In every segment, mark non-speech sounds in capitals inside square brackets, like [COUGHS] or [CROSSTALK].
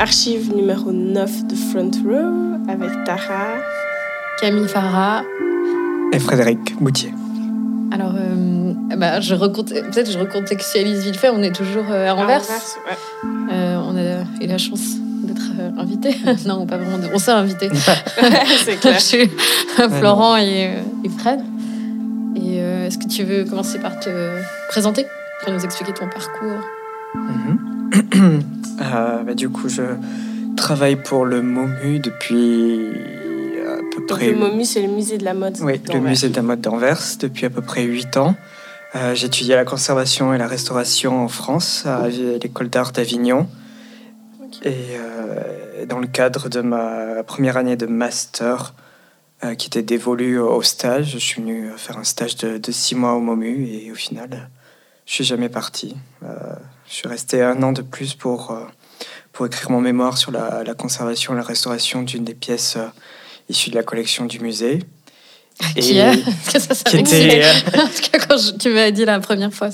archive numéro 9 de Front Row avec Tara, Camille Farah et Frédéric Boutier. Alors, euh, bah, je peut-être je recontextualise vite fait. On est toujours euh, à Anvers. Euh, on a eu la chance d'être invité. [LAUGHS] non, pas vraiment. On s'est invité. [LAUGHS] [LAUGHS] C'est clair. Florent et, Fred. Et est-ce que tu veux commencer par te présenter, pour nous expliquer ton parcours [CLEARS THROAT] bah, Du coup, je travaille pour le MOMU depuis le MOMU, c'est le musée de la mode. Oui, le musée de la mode d'Anvers depuis à peu près 8 ans. Euh, j'ai étudié la conservation et la restauration en France, à l'école d'art d'Avignon. Et euh, dans le cadre de ma première année de master, euh, qui était dévolue au stage, je suis venu faire un stage de, de six mois au MOMU et au final, je suis jamais parti. Je suis resté un an de plus pour, pour écrire mon mémoire sur la, la conservation et la restauration d'une des pièces issu de la collection du musée. [LAUGHS] Qui est? Ça, ça qui était, [LAUGHS] quand tu m'as dit la première fois.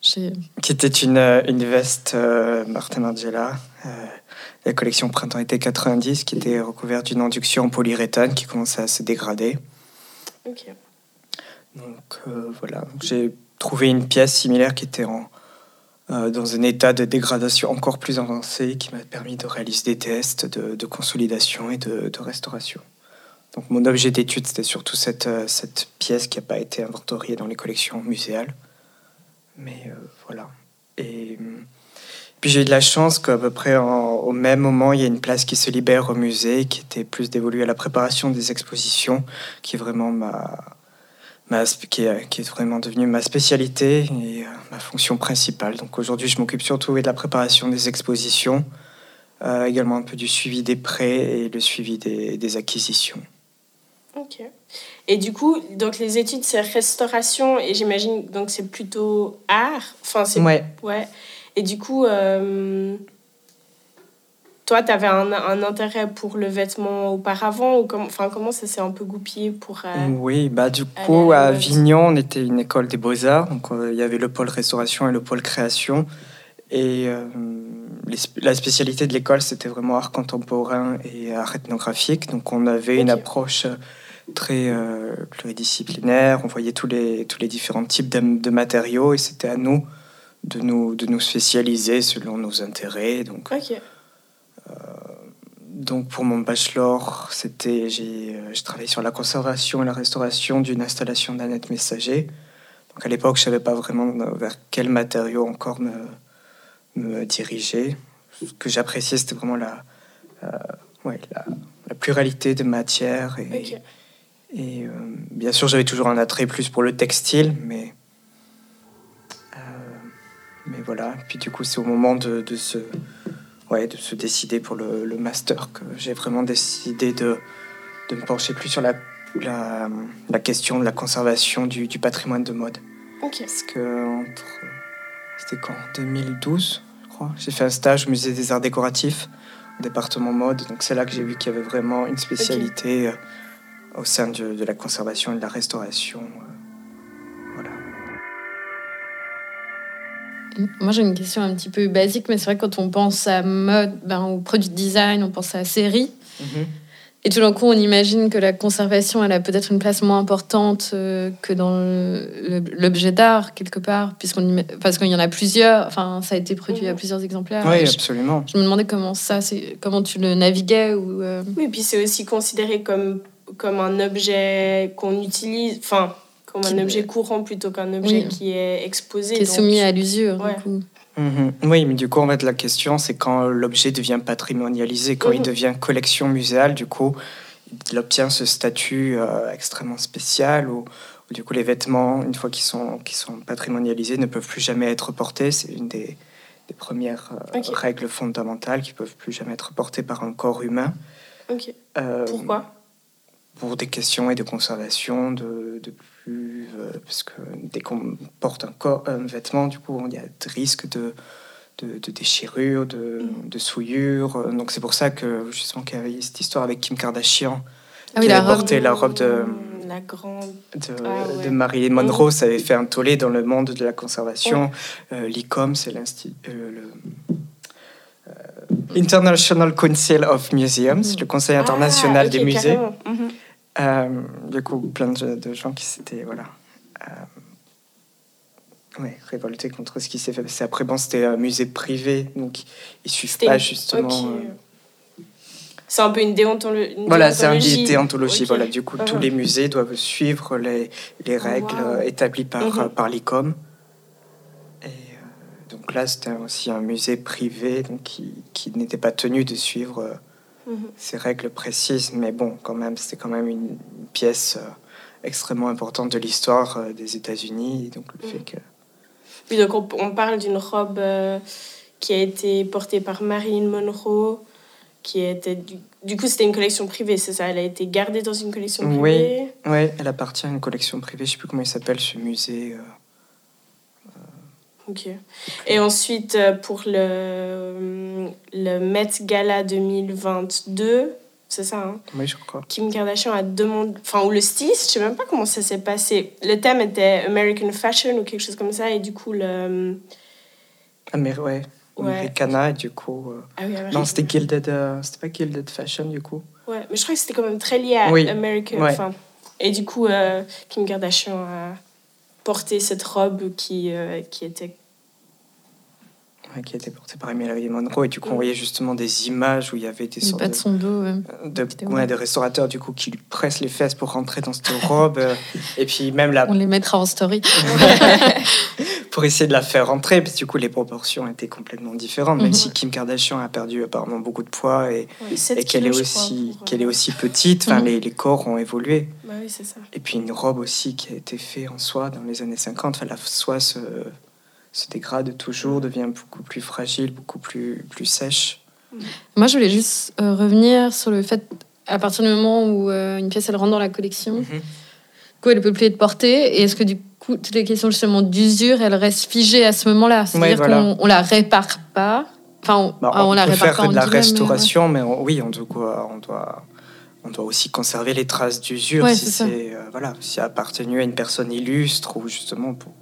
Qui était une, euh, une veste euh, Martin Margiela, euh, la collection printemps-été 90, qui était recouverte d'une induction en polyuréthane qui commençait à se dégrader. Ok. Donc voilà, j'ai trouvé une pièce similaire qui était en, dans un état de dégradation encore plus avancé, qui m'a permis de réaliser des tests de, consolidation et de, restauration. Donc mon objet d'étude, c'était surtout cette, euh, pièce qui n'a pas été inventoriée dans les collections muséales. Mais euh, voilà. Et euh, puis j'ai eu de la chance qu'à peu près au même moment, il y a une place qui se libère au musée, qui était plus dévolue à la préparation des expositions, qui vraiment ma, ma qui, est, qui, est, vraiment devenue ma spécialité et ma fonction principale. Donc aujourd'hui, je m'occupe surtout de la préparation des expositions, également un peu du suivi des prêts et le suivi des, des acquisitions. Ok. Et du coup, donc les études, c'est restauration et j'imagine donc c'est plutôt art? Enfin, c'est ouais. ouais. Et du coup, euh, toi, tu avais un, un, intérêt pour le vêtement auparavant ou enfin, comment ça s'est un peu goupillé pour euh, Oui, bah du coup à Avignon, on était une école des beaux arts, donc euh, il y avait le pôle restauration et le pôle création. Et la spécialité de l'école, c'était vraiment art contemporain et art ethnographique. Donc on avait une approche très euh, pluridisciplinaire. On voyait tous les, tous les différents types de, matériaux et c'était à nous de nous, de nous spécialiser selon nos intérêts. Donc, euh, donc pour mon bachelor, c'était j'ai euh, je travaillais sur la conservation et la restauration d'une installation d'Annette Messager. Donc à l'époque, je savais pas vraiment vers quel matériau encore me, me diriger. Ce que j'appréciais, c'était vraiment la, ouais, la, la, pluralité de matières et, et euh, bien sûr, j'avais toujours un attrait plus pour le textile, mais, euh, mais voilà. Puis du coup, c'est au moment de, de, se, ouais, de se décider pour le, le master que j'ai vraiment décidé de, de, me pencher plus sur la, la, la question de la conservation du, du patrimoine de mode. Ok. Parce que entre. C'était quand 2012, je crois. J'ai fait un stage au musée des arts décoratifs, au département mode. Donc c'est là que j'ai vu qu'il y avait vraiment une spécialité. Euh, au sein de, de, la conservation et de la restauration. Moi, j'ai une question un petit peu basique, mais c'est vrai que quand on pense à mode, ben, au produit design, on pense à série. Mhm. Et tout d'un coup, on imagine que la conservation, elle a peut-être une place moins importante euh, que dans l'objet d'art, quelque part, puisqu'on parce qu'il y en a plusieurs. Enfin, ça a été produit à mhm. plusieurs exemplaires. Oui, absolument. Je, me demandais comment ça, comment tu le naviguais. Ou, euh, Oui, puis c'est aussi considéré comme comme un objet qu'on utilise, enfin, comme un objet courant plutôt qu'un objet qui est exposé. Qui est soumis à l'usure. Mhm. Oui, mais du coup, en fait, la question, c'est quand l'objet devient patrimonialisé, quand il mhm. devient collection muséale, du coup, il obtient ce statut euh, extrêmement spécial où, du coup, les vêtements, une fois qu'ils sont, qu'ils sont patrimonialisés, ne peuvent plus jamais être portés. C'est une des, des premières euh, règles fondamentales qui peuvent plus jamais être portées par un corps humain. Ok. Euh, Pourquoi? pour des questions et de conservation, de, de euh, parce que dès qu'on porte un, corps, un vêtement, du coup, il y a des risques de, de, de déchirure, de, mm. de, souillure. Donc c'est pour ça que justement qu'il y avait cette histoire avec Kim Kardashian, ah qui avait porté la robe de la grande de, ah de Marilyn Monroe, mm. ça avait fait un tollé dans le monde de la conservation. Euh, L'ICOM, c'est l'institut, euh, International Council of Museums, le Conseil Ah, international des musées. Euh, du coup, plein de, de gens qui s'étaient voilà, euh, ouais, révoltés contre ce qui s'est fait. Parce après, bon, c'était un musée privé, donc ils suivent pas une- justement. euh, C'est un peu une, déontolo- une Voilà, c'est un déontologie. guide déontologie. Voilà, du coup, tous Mhm. les musées doivent suivre les, les règles wow. établies par, Mhm. par l'ICOM. Et euh, donc là, c'était aussi un musée privé donc qui, qui n'était pas tenu de suivre euh, Mhm. ces règles précises. Mais bon, quand même, c'était quand même une, une pièce euh, extrêmement importante de l'histoire euh, des États-Unis. Donc le Mhm. fait que. Oui, donc on, on parle d'une robe euh, qui a été portée par Marilyn Monroe, qui était du, du coup c'était une collection privée, c'est ça? Elle a été gardée dans une collection Oui. privée? Ouais, elle appartient à une collection privée. Je sais plus comment il s'appelle ce musée. Ok. Et ensuite euh, pour le le Met Gala 2022, c'est ça hein? Oui, je crois. Kim Kardashian a demandé, enfin, ou le styliste, je sais même pas comment ça s'est passé. Le thème était American Fashion ou quelque chose comme ça, et du coup, le. Ah, mais ouais. Ouais. Americana, et du coup. euh, Ah oui, American- Non, c'était Gilded, euh, c'était pas Gilded Fashion du coup. Ouais, mais je crois que c'était quand même très lié à Oui. American. Ouais. Enfin, et du coup, euh, Kim Kardashian a porté cette robe qui, qui était. Ouais, qui a été portée par Emily Monroe et du coup on Mm. voyait justement des images où il y avait des bas de de, son dos, ouais. de, C'était ouais, vrai. des restaurateurs du coup qui lui pressent les fesses pour rentrer dans cette robe euh, et puis même la, On les mettra en story. [LAUGHS] pour essayer de la faire rentrer parce que du coup les proportions étaient complètement différentes même Mhm. si Kim Kardashian a perdu apparemment beaucoup de poids et, Ouais, 7 et qu'elle est aussi pour, euh, qu'elle est aussi petite enfin Mhm. les, les corps ont évolué Bah oui, c'est ça. et puis une robe aussi qui a été faite en soie dans les années 50 enfin la soie se, se dégrade toujours devient beaucoup plus fragile beaucoup plus plus sèche Moi, je voulais juste euh, revenir sur le fait, à partir du moment où euh, une pièce elle rentre dans la collection, du coup, elle peut plus être portée. Et est-ce que du coup, toutes les questions justement d'usure, elles restent figées à ce moment-là? C'est-à-dire voilà. qu'on on la répare pas? Enfin, on, Bah, ah, on, on la peut répare faire pas de la guillemets, mais, restauration, mais, on- oui, on doit, on doit, on doit aussi conserver les traces d'usure Ouais, si c'est euh, voilà, si appartenu à une personne illustre ou justement pour.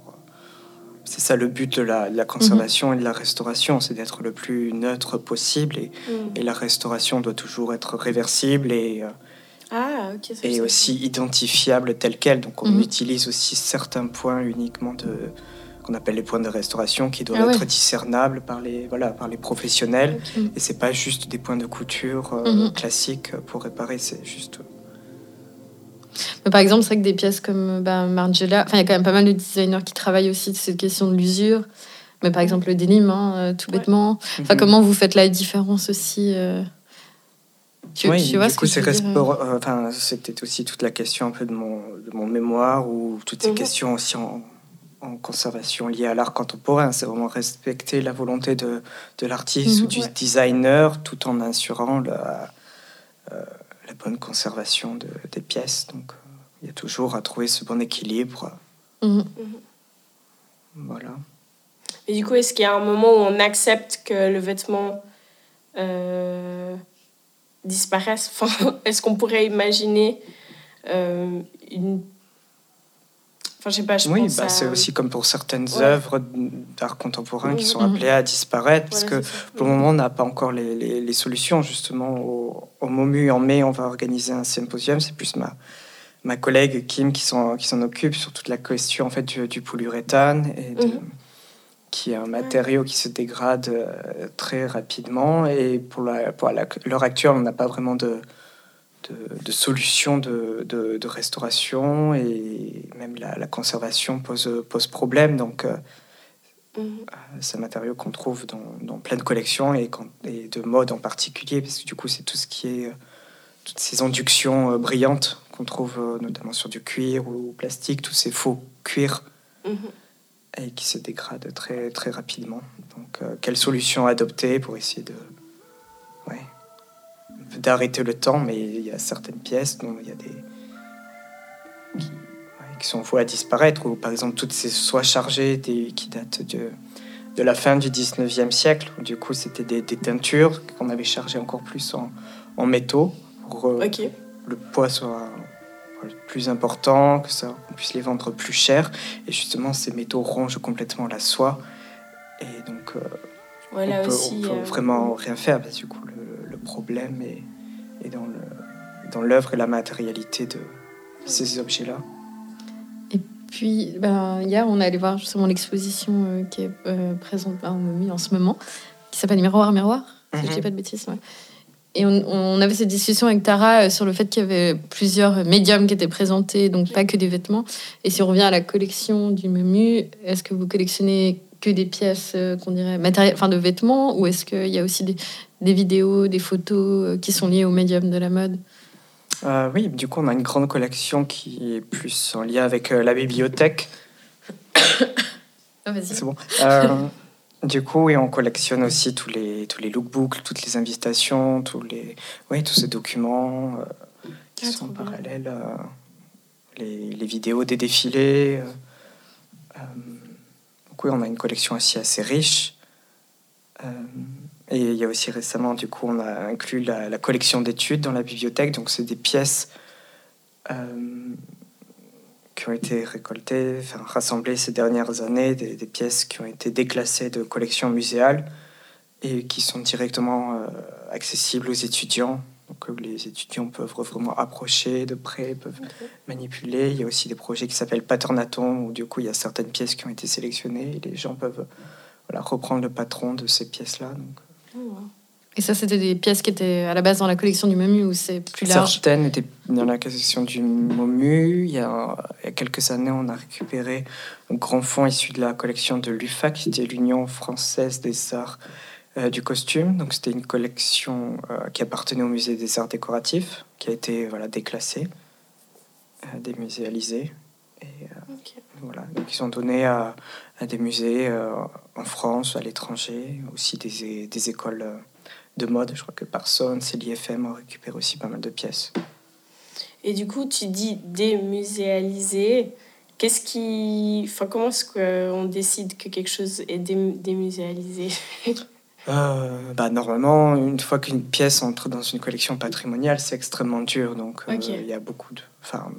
C'est ça le but de la, de la conservation et de la restauration, c'est d'être le plus neutre possible et, Mm. et la restauration doit toujours être réversible et, euh, Ah, et aussi identifiable tel quel. Donc on Mhm. utilise aussi certains points uniquement de qu'on appelle les points de restauration qui doivent Ah ouais. être discernables par les voilà par les professionnels Ok. et c'est pas juste des points de couture euh, Mhm. classiques pour réparer, c'est juste. Mais par exemple, c'est vrai que des pièces comme bah, Margiela, enfin, il y a quand même pas mal de designers qui travaillent aussi sur cette question de l'usure. Mais par exemple, le denim, hein, euh, tout Ouais. bêtement. Enfin, Mhm. comment vous faites la différence aussi euh, tu, oui, tu vois du ce coup, c'est euh, enfin, c'était aussi toute la question un peu de mon, de mon mémoire ou toutes ces Mhm. questions aussi en, en conservation liées à l'art contemporain. C'est vraiment respecter la volonté de, de l'artiste Mhm. ou du Ouais. designer tout en assurant la, euh, la bonne conservation de- des pièces. Donc, euh, il y a toujours à trouver ce bon équilibre. Mhm. Voilà. Et du coup, est-ce qu'il y a un moment où on accepte que le vêtement euh, disparaisse? Enfin, [LAUGHS] Est-ce qu'on pourrait imaginer euh, une. Enfin, je sais pas, je Oui, pense bah, à- c'est aussi comme pour certaines Ouais. œuvres d'art contemporain qui sont Mhm. appelées à disparaître, parce Voilà, que pour le moment, on n'a pas encore les, les- les solutions. Justement, au, au MOMU, en mai, on va organiser un symposium. C'est plus ma, ma collègue Kim qui s'en qui s'en occupe sur toute la question en fait, du, du polyuréthane, et de- Mhm. qui est un matériau qui se dégrade euh, très rapidement. Et pour la- pour la- l'heure actuelle, on n'a pas vraiment de, de, de solution de, de- de restauration et même la, la conservation pose, pose problème. Donc, euh, Mhm. c'est un matériau qu'on trouve dans, dans plein de collections et, quand- et de mode en particulier, parce que du coup, c'est tout ce qui est euh, toutes ces inductions euh, brillantes qu'on trouve euh, notamment sur du cuir ou plastique, tous ces faux cuirs Mhm. et qui se dégradent très, très rapidement. Donc, euh, quelle solution adopter pour essayer de. Ouais. D'arrêter le temps, mais il y a certaines pièces dont il y a des. qui, ouais, qui sont vouées à disparaître, ou par exemple toutes ces soies chargées des, qui datent de, de la fin du 19e siècle, où du coup c'était des, des teintures qu'on avait chargées encore plus en, en métaux pour euh, Ok. le poids soit plus important, que ça qu'on puisse les vendre plus cher. Et justement, ces métaux rongent complètement la soie. Et donc, euh, Voilà on peut, aussi. on peut euh, vraiment rien faire parce que du coup problème est dans l'œuvre et la matérialité de ces objets-là. Puis, ben, hier, on est allé voir justement l'exposition euh, qui est euh, présente ben, en ce moment, qui s'appelle Miroir, Miroir, si je Mhm. dis pas de bêtises. ouais. Et on, on avait cette discussion avec Tara euh, sur le fait qu'il y avait plusieurs médiums qui étaient présentés, donc pas que des vêtements. Et si on revient à la collection du MUMU, est-ce que vous collectionnez que des pièces euh, qu'on dirait matérielles, enfin de vêtements, ou est-ce qu'il y a aussi des, des vidéos, des photos euh, qui sont liées au médium de la mode Euh, oui, du coup on a une grande collection qui est plus en lien avec euh, la bibliothèque. [COUGHS] Ah. C'est bon. Euh, du coup, oui, on collectionne aussi tous les, tous les lookbooks, toutes les invitations, tous, les, oui, tous ces documents qui Ah, sont parallèles, euh, les, les vidéos des défilés. donc oui, on a une collection aussi assez riche. Et il y a aussi récemment, du coup, on a inclus la, la collection d'études dans la bibliothèque. Donc, c'est des pièces euh, qui ont été récoltées, enfin, rassemblées ces dernières années, des, des pièces qui ont été déclassées de collections muséales et qui sont directement euh, accessibles aux étudiants. Donc, euh, les étudiants peuvent vraiment approcher de près, peuvent manipuler. Il y a aussi des projets qui s'appellent Paternaton, où du coup, il y a certaines pièces qui ont été sélectionnées et les gens peuvent voilà, reprendre le patron de ces pièces-là. Donc. Et ça, c'était des pièces qui étaient à la base dans la collection du MUMU, ou c'est plus large Certaines étaient dans la collection du MOMU. Il y, a, il y a quelques années, on a récupéré un grand fonds issu de la collection de l'UFAC, qui était l'Union française des arts euh, du costume. Donc, c'était une collection euh, qui appartenait au musée des arts décoratifs, qui a été voilà, déclassée, euh, démuséalisée. Et euh, Ok. voilà, donc ils ont donné à, à des musées en France, à l'étranger, aussi des, des écoles euh, de mode. Je crois que Parsons et l'IFM ont récupéré aussi pas mal de pièces. Et du coup, tu dis démuséalisé. Qu'est-ce qui. Enfin, comment est-ce qu'on décide que quelque chose est dé- démuséalisé? [LAUGHS] Euh, bah, normalement, une fois qu'une pièce entre dans une collection patrimoniale, c'est extrêmement dur. Donc, euh, il y a beaucoup de. Enfin,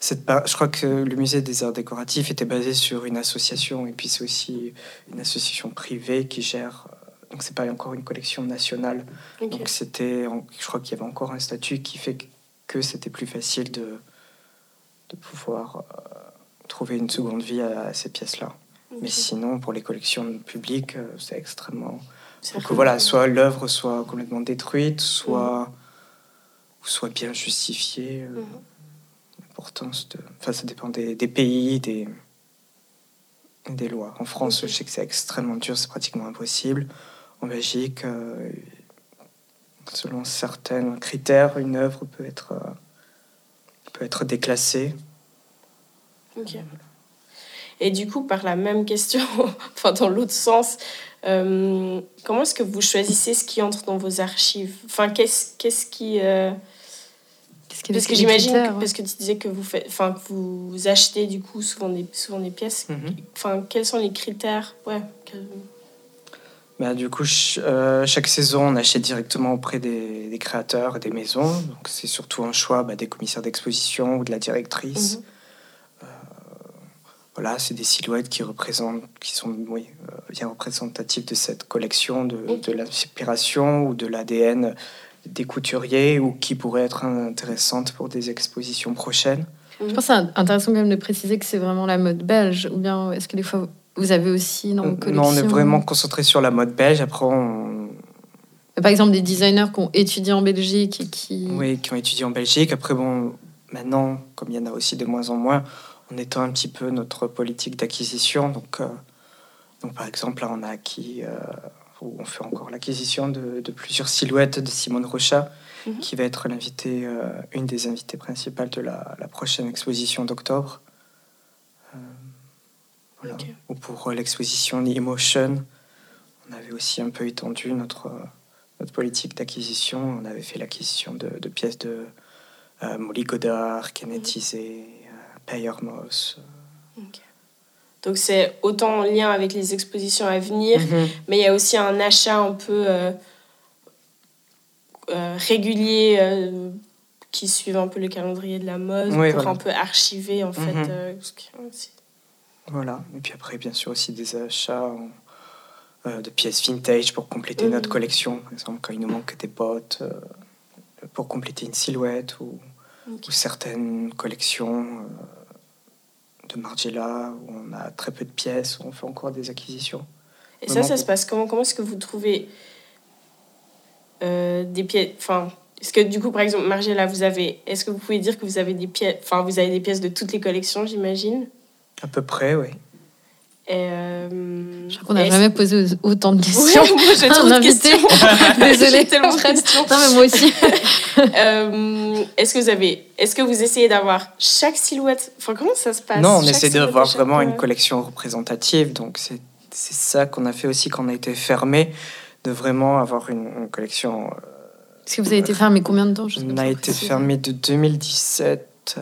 cette Je crois que le musée des arts décoratifs était basé sur une association, et puis c'est aussi une association privée qui gère. euh, Donc, c'est pas encore une collection nationale. Donc c'était, je crois qu'il y avait encore un statut qui fait que c'était plus facile de, de pouvoir euh, trouver une seconde vie à, à ces pièces-là. Mais sinon, pour les collections publiques, euh, c'est extrêmement... Donc voilà, soit l'œuvre soit complètement détruite, soit, ou soit bien justifiée. euh, Mhm. De... Enfin, ça dépend des, pays, des, lois. En France, je sais que c'est extrêmement dur, c'est pratiquement impossible. En Belgique, euh, selon certains critères, une œuvre peut être, euh, peut être déclassée. Ok. Et du coup, par la même question, [LAUGHS] enfin dans l'autre sens, euh, comment est-ce que vous choisissez ce qui entre dans vos archives? Enfin, qu'est-ce qu'est-ce qui qu'il Parce que j'imagine, que- parce que tu disais que vous faites, enfin que vous achetez du coup souvent des souvent des pièces. Enfin, quels sont les critères Ouais. que- Bah, du coup, ch- euh, chaque saison, on achète directement auprès des, des créateurs et des maisons. Donc, c'est surtout un choix bah, des commissaires d'exposition ou de la directrice. Mhm. Euh, voilà, c'est des silhouettes qui représentent, qui sont oui, euh, bien représentatives de cette collection, de, Ok. de l'inspiration ou de l'ADN des couturiers ou qui pourraient être intéressantes pour des expositions prochaines. Je pense que c'est intéressant quand même de préciser que c'est vraiment la mode belge, ou bien est-ce que des fois vous avez aussi dans vos Euh, collections non, on est vraiment concentré sur la mode belge. Après, on, Par exemple, des designers qui ont étudié en Belgique et qui. Oui, qui ont étudié en Belgique. Après, bon, maintenant, comme il y en a aussi de moins en moins, on étend un petit peu notre politique d'acquisition. Donc, euh, donc, par exemple, là, on a acquis, euh, ou on fait encore l'acquisition de, de plusieurs silhouettes de Simone Rocha, Mhm. qui va être l'invitée, euh, une des invitées principales de la, la prochaine exposition d'octobre. Euh, voilà. Ou pour euh, l'exposition Emotion, on avait aussi un peu étendu notre, notre politique d'acquisition. On avait fait l'acquisition de, de pièces de Molly Godard, Kenneth euh, Payer Moss. Donc c'est autant en lien avec les expositions à venir, mais il y a aussi un achat un peu euh, euh, régulier euh, qui suit un peu le calendrier de la mode Oui, pour voilà. un peu archiver en fait. Mhm. Voilà. Et puis après, bien sûr, aussi des achats en, de pièces vintage pour compléter notre Mhm. collection. Par exemple, quand il nous manque des bottes pour compléter une silhouette ou, certaines collections de Margiela où on a très peu de pièces, où on fait encore des acquisitions. Et ça, ça pour- se passe comment? Comment est-ce que vous trouvez euh, des pièces Enfin, est-ce que du coup, par exemple, Margiela, vous avez. Est-ce que vous pouvez dire que vous avez des pièces Enfin, vous avez des pièces de toutes les collections, j'imagine? À peu près, oui. Et, euh, Je crois qu'on n'a jamais posé autant de Ouais, questions. [LAUGHS] moi j'ai trop de invité. questions. [LAUGHS] Désolée. Tellement de questions. Non, mais moi aussi. [LAUGHS] Euh, est-ce que vous avez, est-ce que vous essayez d'avoir chaque silhouette? Enfin, comment ça se passe? Non, on Chaque essaie d'avoir chaque, vraiment une collection représentative. Donc, c'est c'est ça qu'on a fait aussi quand on a été fermé, de vraiment avoir une, une collection. euh, Est-ce que vous avez été fermé combien de temps? Je On a été fermé de 2017 à,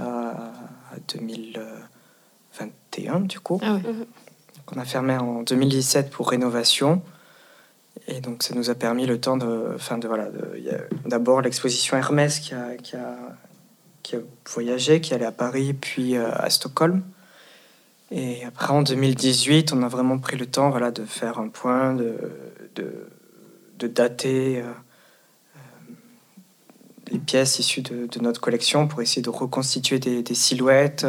à 2021, du coup. Ah ouais. Donc, on a fermé en 2017 pour rénovation. Et donc, ça nous a permis le temps de. Enfin, de, voilà, d'abord l'exposition Hermès qui a, qui, qui a voyagé, qui allait à Paris, puis euh, à Stockholm. Et après, en 2018, on a vraiment pris le temps de faire un point, de, dater euh, euh, les pièces issues de, notre collection pour essayer de reconstituer des, silhouettes,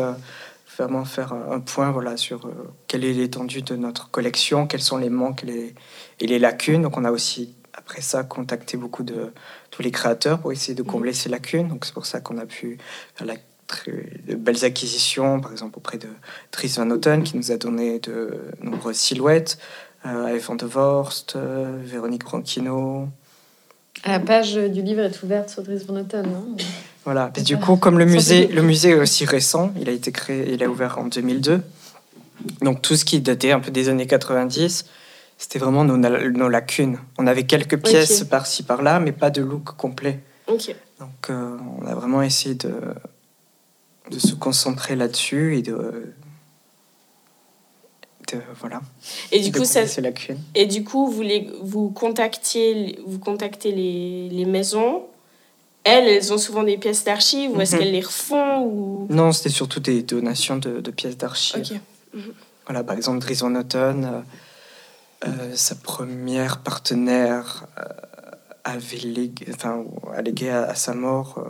vraiment faire un point voilà, sur euh, quelle est l'étendue de notre collection, quels sont les manques et les, et les lacunes. Donc on a aussi, après ça, contacté beaucoup de tous les créateurs pour essayer de combler ces lacunes. Donc c'est pour ça qu'on a pu faire la, très- de belles acquisitions, par exemple auprès de Dries Van Noten, qui nous a donné de nombreuses silhouettes, euh, Evan de Vorst, euh, Véronique Branchino. La page du livre est ouverte sur Dries Van Noten, non? Voilà. Et du coup, comme le musée, le musée est aussi récent, il a été créé, il a ouvert en 2002. Donc tout ce qui datait un peu des années 90, c'était vraiment nos, nos lacunes. On avait quelques pièces par-ci par-là, mais pas de look complet. Donc euh, on a vraiment essayé de, de se concentrer là-dessus et de, de voilà. Et du coup, ça, et du coup, vous les, vous contactiez, vous contactez les, les maisons. Elles, elles ont souvent des pièces d'archives ou est-ce Mhm. qu'elles les refont ou... Non, c'était surtout des donations de, de pièces d'archives. Ok. Voilà, par exemple, Dries Van Noten, euh, euh, sa première partenaire euh, avait légué, enfin, a légué à, à sa mort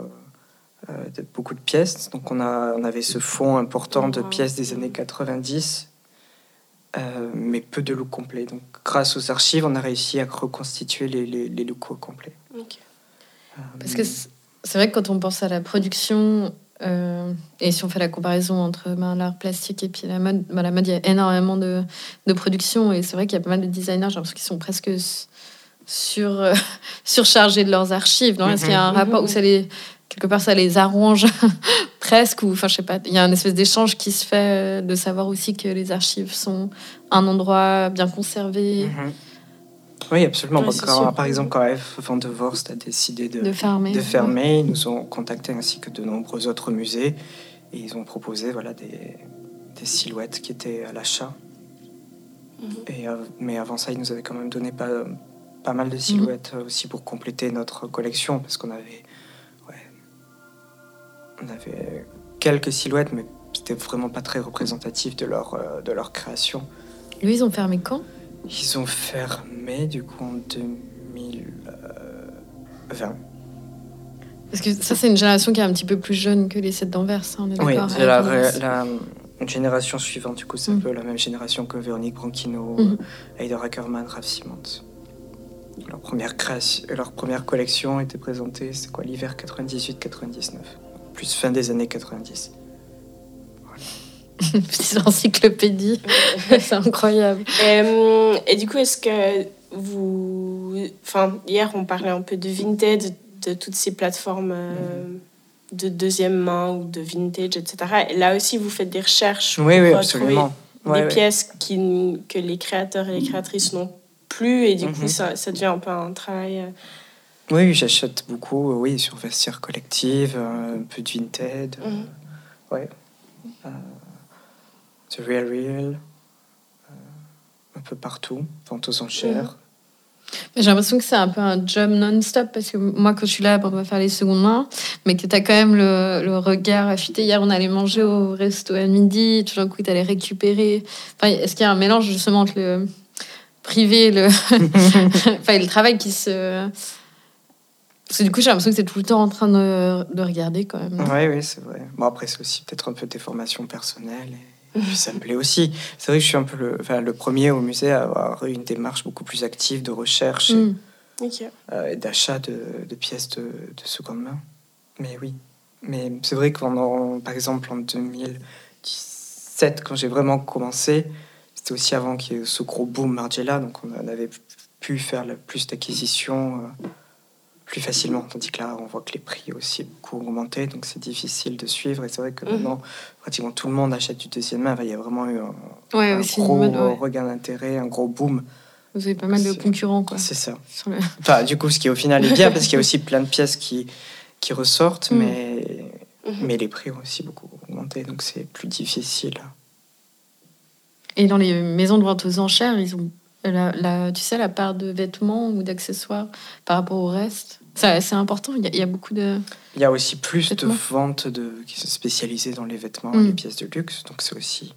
euh, de- beaucoup de pièces. Donc on, a, on avait ce fonds important de Wow. pièces des années 90, euh, mais peu de looks complets. Donc grâce aux archives, on a réussi à reconstituer les, les, les looks complets. Ok. Euh, Parce que c'est vrai que quand on pense à la production, euh, et si on fait la comparaison entre ben, l'art plastique et puis la mode, ben, la mode, il y a énormément de, de production, et c'est vrai qu'il y a pas mal de designers, j'ai l'impression qu'ils sont presque sur, euh, [LAUGHS] surchargés de leurs archives. Est-ce qu'il y a un Mhm. rapport où ça les, quelque part ça les arrange [LAUGHS] presque, ou enfin je sais pas, il y a un espèce d'échange qui se fait euh, de savoir aussi que les archives sont un endroit bien conservé, Mhm. Oui, absolument. Quand- sûr. par exemple, quand F. Van de Vorst a décidé de, de fermer. de fermer. Ils nous ont contactés ainsi que de nombreux autres musées et ils ont proposé voilà, des, des silhouettes qui étaient à l'achat. Mhm. Et, mais avant ça, ils nous avaient quand même donné pas, pas mal de silhouettes euh, aussi pour compléter notre collection parce qu'on avait, ouais, on avait quelques silhouettes, mais c'était vraiment pas très représentatif de leur, euh, de leur création. Lui, ils ont fermé quand? Ils ont fermé du coup en 2020. Parce que ça, c'est une génération qui est un petit peu plus jeune que les 7 d'Anvers, hein, on est Oui, c'est la, génération suivante, du coup, c'est Mm. un peu la même génération que Véronique Branchino, Mhm. Heider Ackermann, Raph Simons. Leur première, création, leur première collection était présentée, c'est quoi, l'hiver 98-99, plus fin des années 90. [LAUGHS] Petite encyclopédie, [LAUGHS] c'est incroyable. Euh, et du coup, est-ce que vous... Enfin, hier, on parlait un peu de Vinted, de toutes ces plateformes euh, de deuxième main ou de vintage, etc. Et là aussi, vous faites des recherches Oui, oui, absolument. des Ouais, ouais. pièces qui, que les créateurs et les créatrices n'ont plus. Et du coup, Mhm. ça, ça devient un peu un travail... euh, Oui, j'achète beaucoup, oui, sur Vestiaire Collective, un peu de Vinted, euh, Mhm. ouais. The Real Real, euh, un peu partout, vente aux enchères. J'ai l'impression que c'est un peu un job non-stop parce que moi, quand je suis là, on va faire les secondes mains, mais que tu as quand même le, le regard affûté. Hier, on allait manger au resto à midi, tout d'un coup, tu allais récupérer. Enfin, Est-ce qu'il y a un mélange justement entre le privé le, [LAUGHS] enfin, le travail qui se. Parce que du coup, j'ai l'impression que c'est tout le temps en train de, de regarder quand même. Oui, oui, c'est vrai. Bon, après, c'est aussi peut-être un peu des formations personnelles. Et... ça me plaît aussi. C'est vrai que je suis un peu le, enfin, le premier au musée à avoir eu une démarche beaucoup plus active de recherche et, Mm. Et d'achat de, de pièces de, de seconde main. Mais oui. Mais c'est vrai que pendant, par exemple, en 2017, quand j'ai vraiment commencé, c'était aussi avant qu'il y ait ce gros boom Margiela, donc on avait pu faire le plus d'acquisitions euh, plus facilement. Tandis que là, on voit que les prix aussi beaucoup augmenté, donc c'est difficile de suivre. Et c'est vrai que Mhm. maintenant, pratiquement tout le monde achète du deuxième main. Enfin, il y a vraiment eu un, Ouais, gros mode, ouais. regain d'intérêt, un gros boom. Vous avez pas mal de concurrents, quoi. C'est ça. le- Enfin, du coup, ce qui au final est bien, parce qu'il y a [LAUGHS] aussi plein de pièces qui, qui ressortent, Mm. mais, Mhm. mais les prix ont aussi beaucoup augmenté, donc c'est plus difficile. Et dans les maisons de vente aux enchères, ils ont, la, la- tu sais, la part de vêtements ou d'accessoires par rapport au reste. C'est important, il y, a, il y a beaucoup de... Il y a aussi plus Vêtements. de ventes de, qui sont spécialisées dans les vêtements Mm. et les pièces de luxe, donc c'est aussi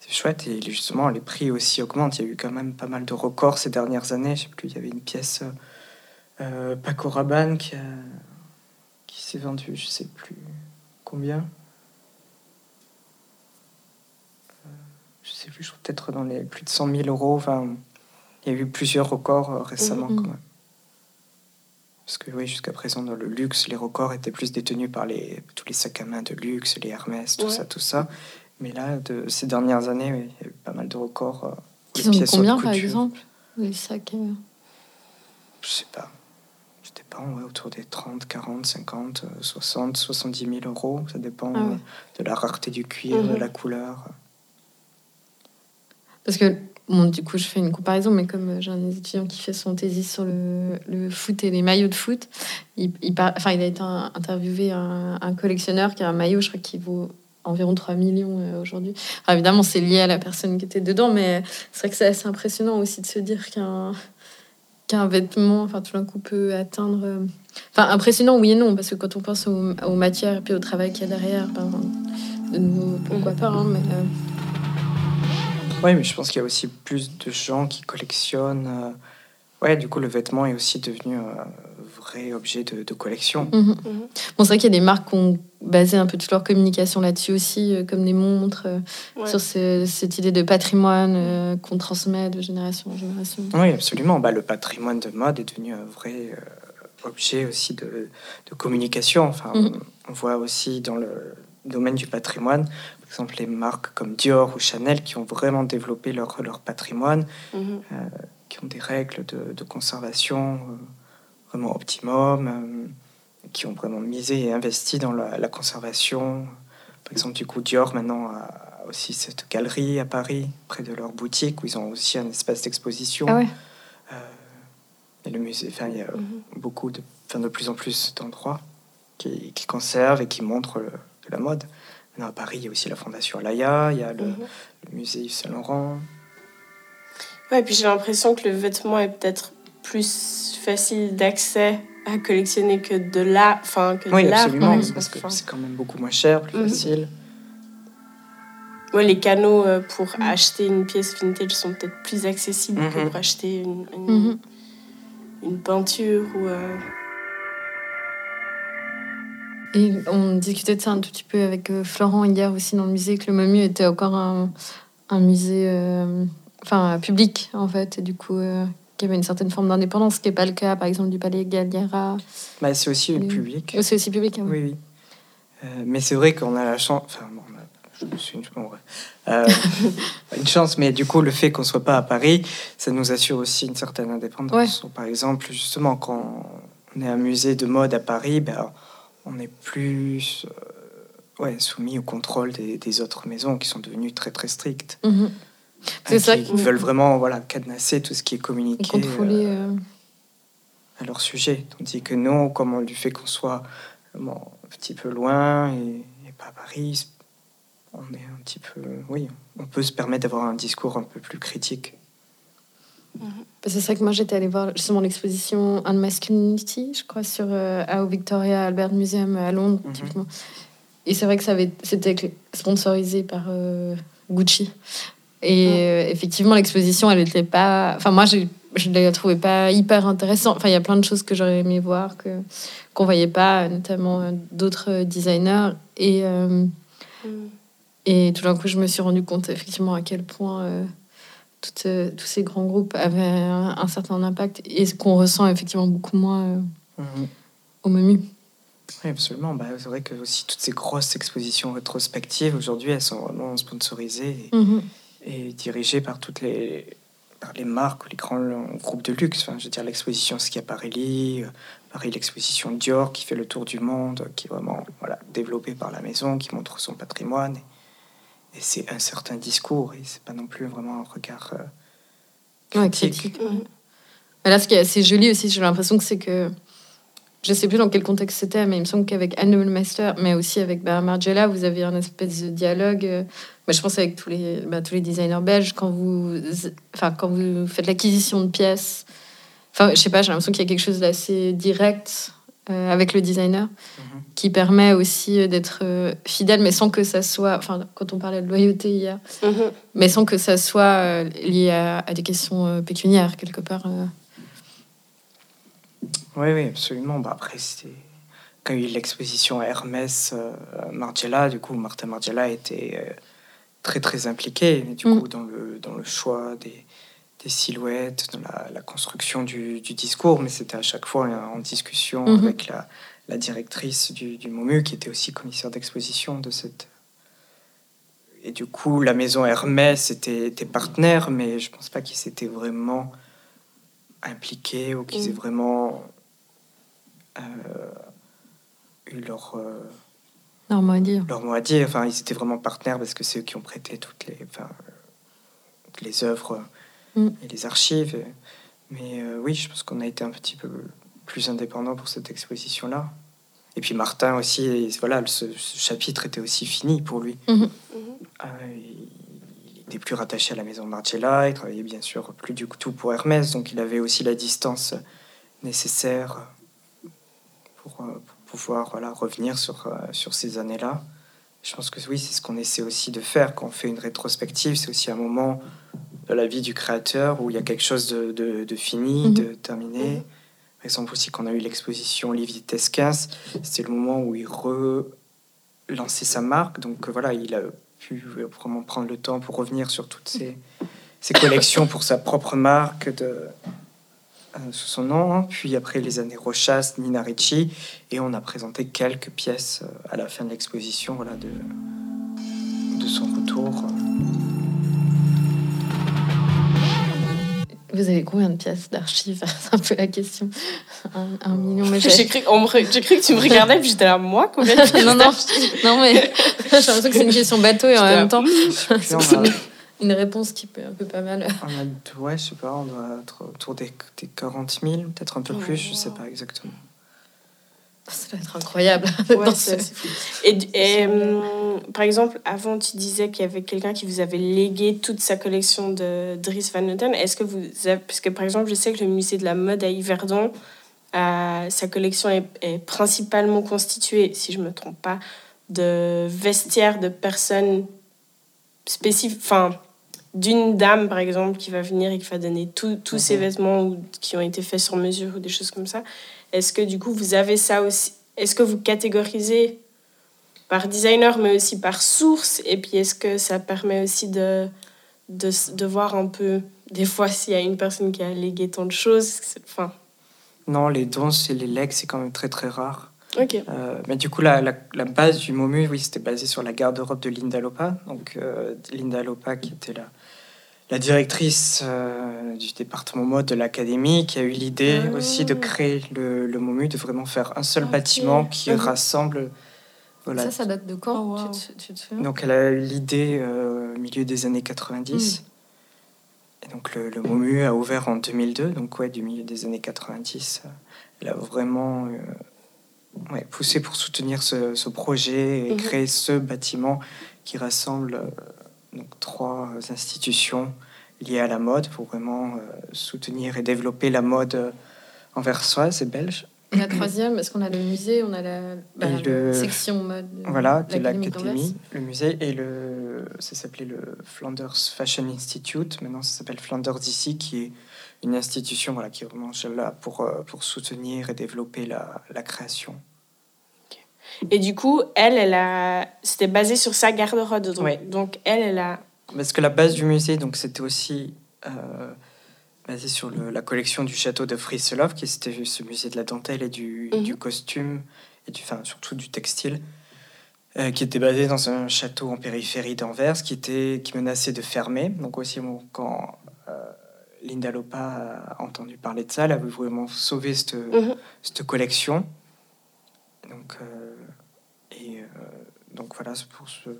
c'est chouette. Et justement, les prix aussi augmentent. Il y a eu quand même pas mal de records ces dernières années. Je sais plus, il y avait une pièce euh, Paco Rabanne qui, a- qui s'est vendue, je sais plus combien. Je sais plus, je crois peut-être dans les plus de 100 000 euros. Enfin, il y a eu plusieurs records euh, récemment Mhm. quand même. Parce que oui, jusqu'à présent, dans le luxe, les records étaient plus détenus par les, tous les sacs à main de luxe, les Hermès, tout Ouais. ça, tout ça. Mais là, de ces dernières années, oui, il y a eu pas mal de records. euh, pièces haute combien, par exemple Les sacs... euh, Je sais pas. Je dépend, ouais, autour des 30, 40, 50, euh, 60, 70 000 euros. Ça dépend Ah ouais. euh, de la rareté du cuir, de Mhm. la couleur. Parce que, bon, du coup, je fais une comparaison, mais comme euh, j'ai un étudiant qui fait son thèse sur le, le foot et les maillots de foot, il, par- enfin, il a été interviewé un, un collectionneur qui a un maillot, je crois, qui vaut environ 3 millions euh, aujourd'hui. Évidemment, c'est lié à la personne qui était dedans, mais c'est vrai que c'est assez impressionnant aussi de se dire qu'un qu'un vêtement, enfin, tout d'un coup, peut atteindre... euh, Enfin, impressionnant, oui et non, parce que quand on pense aux, matières et puis au travail qu'il y a derrière, ben, de nouveau, pourquoi pas, hein, mais... Oui, mais je pense qu'il y a aussi plus de gens qui collectionnent. euh, Ouais, du coup, le vêtement est aussi devenu un vrai objet de, de collection. Mhm. Mhm. Bon, c'est vrai qu'il y a des marques qui ont basé un peu toute leur communication là-dessus aussi, euh, comme des montres, euh, Ouais. sur ce- cette idée de patrimoine euh, qu'on transmet de génération en génération. Oui, absolument. Bah, le patrimoine de mode est devenu un vrai euh, objet aussi de, de communication. Enfin, Mhm. On voit aussi dans le domaine du patrimoine, exemple, les marques comme Dior ou Chanel qui ont vraiment développé leur, leur patrimoine, Mhm. qui ont des règles de, de conservation euh, vraiment optimum, euh, qui ont vraiment misé et investi dans la, la conservation. Par exemple, du coup, Dior maintenant a aussi cette galerie à Paris, près de leur boutique, où ils ont aussi un espace d'exposition. Ah ouais Euh, et le musée, enfin, il y a Mhm. beaucoup de, enfin, de plus en plus d'endroits qui, qui conservent et qui montrent le- de la mode. Maintenant, à Paris, il y a aussi la Fondation Alaya, il y a le, Mhm. le musée Yves Saint Laurent. Ouais, et puis j'ai l'impression que le vêtement est peut-être plus facile d'accès à collectionner que de l'art, enfin que de Oui, absolument, exemple. parce que Enfin, c'est quand même beaucoup moins cher, plus Mhm. facile. ouais, les canaux euh, pour Mhm. acheter une pièce vintage sont peut-être plus accessibles que pour acheter une, une, une peinture ou. euh, Et on discutait de ça un tout petit peu avec euh, Florent hier aussi dans le musée, que le MOMU était encore un, un musée euh, enfin, public, en fait, et du coup, euh, qu'il y avait une certaine forme d'indépendance, ce qui n'est pas le cas, par exemple, du Palais Galliera. Bah, c'est aussi public. C'est aussi public, ah oui. Oui, oui. Euh, mais c'est vrai qu'on a la chance. Enfin, bon, je me suis une, bon, ouais. Pas [LAUGHS] une chance, mais du coup, le fait qu'on soit pas à Paris, ça nous assure aussi une certaine indépendance. Par exemple, justement, quand on est un musée de mode à Paris, ben, on est plus euh, ouais, soumis au contrôle des, des autres maisons qui sont devenues très très strictes. Mhm. C'est ça qui veulent vraiment voilà, cadenasser tout ce qui est communiqué. contrôler. euh, euh, à leur sujet. Tandis que nous, comme on du fait qu'on soit bon, un petit peu loin et, et pas à Paris, on est un petit peu. Oui, on peut se permettre d'avoir un discours un peu plus critique. C'est ça que moi j'étais allée voir justement l'exposition Unmasculinity, je crois, sur euh, au Victoria Albert Museum à Londres, Mhm. typiquement. Et c'est vrai que ça avait, c'était sponsorisé par euh, Gucci. Et euh, effectivement, l'exposition, elle n'était pas. Enfin, moi, je ne la trouvais pas hyper intéressante. Enfin, il y a plein de choses que j'aurais aimé voir que qu'on voyait pas, notamment euh, d'autres designers. Et, mm. et tout d'un coup, je me suis rendu compte effectivement à quel point tous ces grands groupes avaient un, certain impact et qu'on ressent effectivement beaucoup moins mm-hmm. au MOMU. Oui, absolument. Bah, c'est vrai que aussi toutes ces grosses expositions rétrospectives, aujourd'hui, elles sont vraiment sponsorisées et, mhm. dirigées par toutes les, par les marques ou les grands groupes de luxe. Enfin, je veux dire, l'exposition Schiaparelli, euh, Paris, l'exposition Dior qui fait le tour du monde, qui est vraiment voilà, développée par la maison, qui montre son patrimoine. Et, c'est un certain discours, et c'est pas non plus vraiment un regard euh, critique. Là, ce qui est assez joli aussi, j'ai l'impression que c'est que je sais plus dans quel contexte c'était, mais il me semble qu'avec Anne Master, mais aussi avec bah, Margiela, vous avez un espèce de dialogue. Euh, bah, je pense avec tous les, bah, tous les designers belges, quand vous, enfin, quand vous faites l'acquisition de pièces, enfin, je sais pas, j'ai l'impression qu'il y a quelque chose d'assez direct euh, avec le designer mhm. qui permet aussi euh, d'être fidèle, mais sans que ça soit, enfin, quand on parlait de loyauté hier, mhm. mais sans que ça soit lié à, à, des questions pécuniaires quelque part. Oui, oui, absolument. Bah, après, c'était quand il y a eu l'exposition Hermès euh, Margiela, du coup, Martin Margiela était euh, très, très impliqué, du mm. coup, dans le, dans le choix des, des silhouettes, dans la, la construction du, du, discours, mais c'était à chaque fois en discussion mm-hmm. avec la, la, directrice du, du MOMU, qui était aussi commissaire d'exposition de cette... Et du coup, la maison Hermès était, était partenaire, mais je pense pas qu'ils s'étaient vraiment impliqués ou qu'ils aient mm. vraiment euh, eu leur, euh, leur mot à dire. Leur mot à dire. Enfin, ils étaient vraiment partenaires parce que c'est eux qui ont prêté toutes les, enfin, les œuvres mm. et les archives. Mais euh, oui, je pense qu'on a été un petit peu plus indépendant pour cette exposition-là. Et puis Martin aussi, voilà, ce, chapitre était aussi fini pour lui. Mm-hmm. il était plus rattaché à la maison Margiela, il travaillait bien sûr plus du tout pour Hermès, donc il avait aussi la distance nécessaire euh, pour, pouvoir voilà, revenir sur, euh, sur ces années-là. Je pense que oui, c'est ce qu'on essaie aussi de faire quand on fait une rétrospective. C'est aussi un moment de la vie du créateur où il y a quelque chose de, de, fini, mhm. de terminé. Par exemple, aussi quand on a eu l'exposition Olivier Tesquins, c'était le moment où il relançait sa marque. Donc euh, voilà, il a pu vraiment prendre le temps pour revenir sur toutes ses, ses collections pour sa propre marque, de, euh, sous son nom, hein. puis après les années Rochas, Nina Ricci, et on a présenté quelques pièces euh, à la fin de l'exposition voilà, de, de son retour. Vous avez combien de pièces d'archives? [LAUGHS] C'est un peu la question. Un, million, mais [LAUGHS] j'ai cru, cru, que tu me regardais, puis j'étais là, moi, combien de pièces Non, non, non, mais [LAUGHS] j'ai l'impression que c'est une question bateau et en même temps une réponse qui peut un peu pas mal. On a, ouais, je sais pas, on doit être autour des, des 40 000, peut-être un peu plus, je sais pas exactement. Ça doit être incroyable. et, et par exemple, avant, tu disais qu'il y avait quelqu'un qui vous avait légué toute sa collection de Dries Van Noten. Est-ce que vous avez, parce que par exemple, je sais que le musée de la mode à Yverdon, euh, sa collection est, est, principalement constituée, si je me trompe pas, de vestiaires de personnes spécifiques, enfin d'une dame, par exemple, qui va venir et qui va donner tous ces mhm. vêtements qui ont été faits sur mesure ou des choses comme ça. Est-ce que du coup, vous avez ça aussi? Est-ce que vous catégorisez par designer, mais aussi par source Et puis, est-ce que ça permet aussi de, de, de voir un peu, des fois, s'il y a une personne qui a légué tant de choses enfin... Non, les dons et les legs, c'est quand même très, très rare. Euh, mais du coup, la, la, base du MOMU, oui, c'était basé sur la garde-robe de Linda Lopa. Donc, euh, Linda Lopa, qui était la, la directrice euh, du département mode de l'académie, qui a eu l'idée ah. aussi de créer le, le, MOMU, de vraiment faire un seul bâtiment qui mhm. rassemble. Voilà. Ça, ça date de quand oh, Donc, elle a eu l'idée au milieu des années 90. Hmm. Et donc, le, le, MOMU a ouvert en 2002, donc, ouais, du milieu des années 90. Elle a vraiment ouais, poussé pour soutenir ce, ce projet et mhm. créer ce bâtiment qui rassemble euh, donc, trois institutions liées à la mode pour vraiment euh, soutenir et développer la mode euh, anversoise et belge. La troisième, parce qu'on a le musée, on a la, bah, section mode. Voilà, de l'académie, le musée et le. Ça s'appelait le Flanders Fashion Institute. Maintenant, ça s'appelle Flanders ici, qui est une institution voilà, qui est vraiment là pour, euh, pour soutenir et développer la, la création. Et du coup, elle, elle a... c'était basé sur sa garde-robe. Donc, donc, elle, elle a. Parce que la base du musée, donc, c'était aussi. Euh, basé sur la collection du château de Friselov, qui était ce musée de la dentelle et du, mhm. du costume, et du, enfin, surtout du textile, euh, qui était basé dans un château en périphérie d'Anvers, qui, était, qui menaçait de fermer. Donc aussi, quand euh, Linda Lopa a entendu parler de ça, elle a voulu vraiment sauver cette, mhm. cette collection. Donc, euh, et donc voilà, pour ce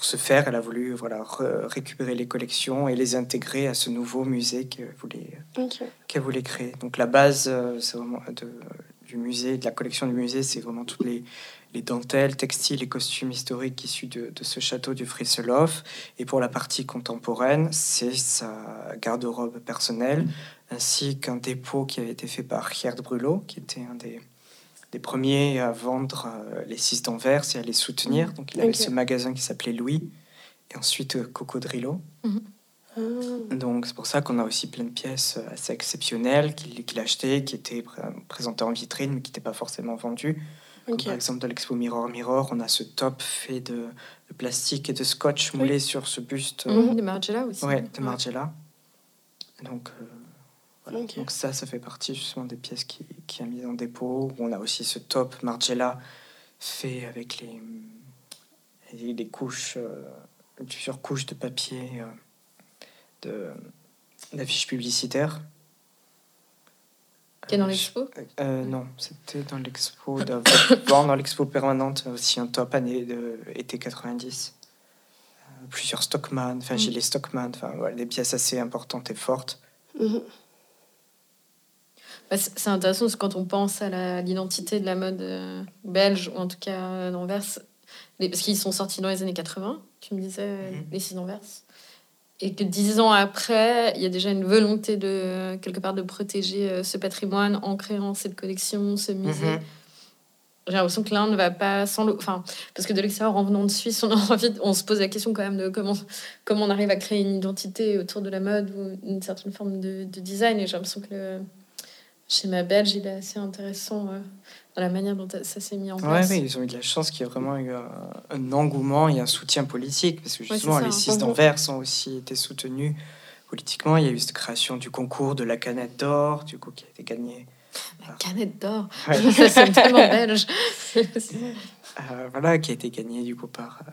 pour ce faire, elle a voulu voilà, récupérer les collections et les intégrer à ce nouveau musée qu'elle voulait, qu'elle voulait créer. Donc la base euh, c'est vraiment de, du musée, de la collection du musée, c'est vraiment toutes les, les, dentelles, textiles et costumes historiques issus de, de ce château du Friselov. Et pour la partie contemporaine, c'est sa garde-robe personnelle, ainsi qu'un dépôt qui avait été fait par Gerd Brulot, qui était un des des premiers à vendre euh, les six d'Anvers et à les soutenir. Mm. Donc il avait ce magasin qui s'appelait Louis et ensuite euh, Cocodrillo. Mm-hmm. Ah. Donc c'est pour ça qu'on a aussi plein de pièces euh, assez exceptionnelles qu'il achetait, qui étaient présentées en vitrine mais qui n'étaient pas forcément vendues. par exemple dans l'expo Mirror Mirror, on a ce top fait de, plastique et de scotch moulé sur ce buste. Mm-hmm. De Margiela aussi. Ouais, de Margiela. Donc donc ça, ça fait partie justement des pièces qui, qui a mis en dépôt. On a aussi ce top Margiela fait avec les, les couches, euh, plusieurs couches de papier euh, d'affiches publicitaires. Qui est dans euh, l'expo euh, Non, c'était dans l'expo [COUGHS] dans l'expo permanente, aussi un top année de été 90. plusieurs Stockman, enfin j'ai mm. les Stockman, enfin voilà, des pièces assez importantes et fortes. Mm-hmm. Bah, c'est intéressant parce que quand on pense à l'identité de la mode euh, belge, ou en tout cas d'Anvers, parce qu'ils sont sortis dans les années 80, tu me disais, mhm. les six d'Anvers, et que dix ans après, il y a déjà une volonté de, quelque part, de protéger euh, ce patrimoine en créant cette collection, ce musée. Mhm. J'ai l'impression que l'un ne va pas sans l'autre. Enfin, parce que de l'extérieur, en venant de Suisse, on a [LAUGHS] envie, on se pose la question quand même de comment, comment on arrive à créer une identité autour de la mode ou une certaine forme de, de design. Et j'ai l'impression que ma belge, il est assez intéressant euh, dans la manière dont ça s'est mis en place. Oui, ils ont eu de la chance qu'il y ait vraiment eu un, engouement et un soutien politique, parce que justement, les six d'Anvers ont aussi été soutenus politiquement. Il y a eu cette création du concours de la canette d'or, du coup, qui a été gagné. La canette d'or? [LAUGHS] Ça, c'est tellement belge [LAUGHS] euh, Voilà, qui a été gagné du coup par. Euh,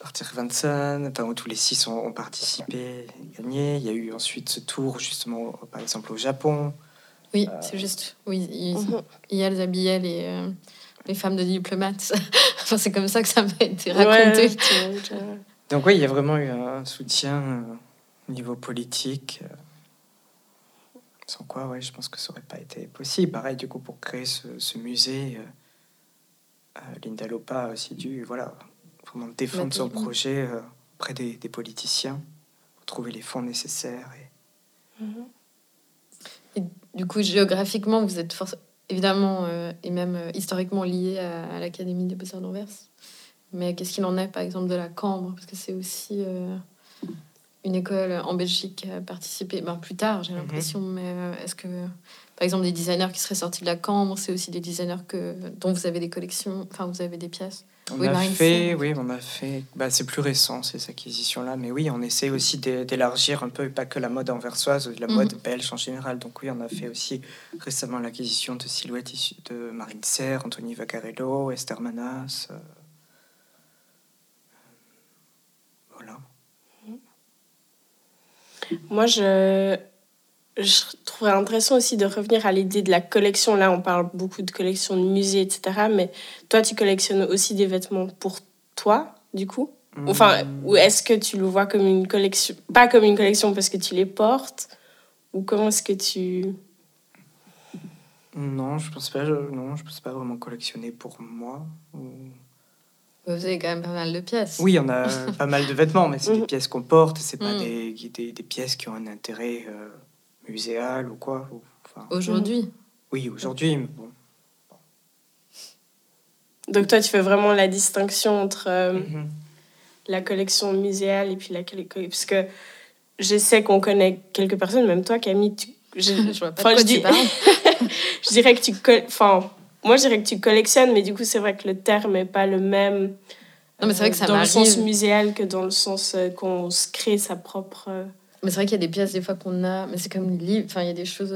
par Thierry Vanson, où tous les six ont, ont participé et gagné. Il y a eu ensuite ce tour, justement, par exemple, au Japon, oui, euh, c'est juste. Oui, ils, mhm. ils habillaient les, euh, les femmes de diplomates. [LAUGHS] enfin, c'est comme ça que ça m'a été raconté. Donc oui, il y a vraiment eu un soutien euh, au niveau politique. sans quoi, ouais, je pense que ça n'aurait pas été possible. Pareil, du coup, pour créer ce, ce musée, Linda Lopa a aussi dû voilà, vraiment défendre son projet auprès des, des, politiciens, pour trouver les fonds nécessaires. Et... Mhm. Du coup, géographiquement, vous êtes évidemment euh, et même euh, historiquement lié à, l'Académie des Beaux-Arts d'Anvers. Mais qu'est-ce qu'il en est, par exemple, de la Cambre? Parce que c'est aussi euh, une école en Belgique qui a participé, ben, plus tard, j'ai mhm. l'impression. Mais est-ce que, par exemple, des designers qui seraient sortis de la Cambre, c'est aussi des designers que, dont vous avez des collections, enfin, vous avez des pièces? On oui, a fait, oui, on a fait. Bah, c'est plus récent ces acquisitions-là, mais oui, on essaie aussi d'élargir un peu, pas que la mode anversoise, la mhm. mode belge en général. Donc oui, on a fait aussi récemment l'acquisition de silhouettes issues de Marine Serre, Anthony Vaccarello, Esther Manas. Euh, voilà. Moi, je je trouverais intéressant aussi de revenir à l'idée de la collection. Là, on parle beaucoup de collection de musées, etc. Mais toi, tu collectionnes aussi des vêtements pour toi, du coup? Enfin, hmm. ou est-ce que tu le vois comme une collection Pas comme une collection parce que tu les portes? Ou comment est-ce que tu... Non, je pense pas. Non, je pense pas vraiment collectionner pour moi. Vous avez quand même pas mal de pièces. Oui, on a [LAUGHS] pas mal de vêtements, mais c'est des pièces qu'on porte. C'est pas hmm. des, des, des, pièces qui ont un intérêt. Euh, muséal ou quoi. Aujourd'hui Oui, aujourd'hui, bon, Donc toi, tu fais vraiment la distinction entre euh, mhm. la collection muséale et puis la collection... Parce que je sais qu'on connaît quelques personnes, même toi, Camille, tu... je, [LAUGHS] je vois pas je, dis... [LAUGHS] je dirais que tu... Enfin, moi, je dirais que tu collectionnes, mais du coup, c'est vrai que le terme n'est pas le même non, mais c'est vrai que ça dans le sens muséal que dans le sens euh, qu'on crée sa propre... Euh, mais c'est vrai qu'il y a des pièces des fois qu'on a, mais c'est comme les livres, enfin, il y a des choses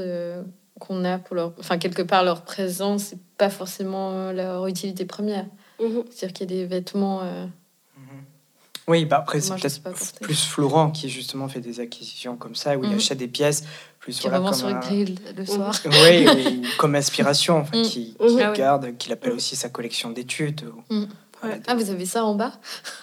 qu'on a pour leur. Enfin, quelque part, leur présence, c'est pas forcément leur utilité première. Mhm. C'est-à-dire qu'il y a des vêtements. Euh, mhm. Oui, bah après, c'est peut-être plus Florent qui justement fait des acquisitions comme ça, où il mhm. achète des pièces plus qui voilà, comme sur le grill le soir. Oui, [LAUGHS] comme inspiration, enfin, qui, qui ah garde, qu'il appelle aussi sa collection d'études. Ah, vous avez ça en bas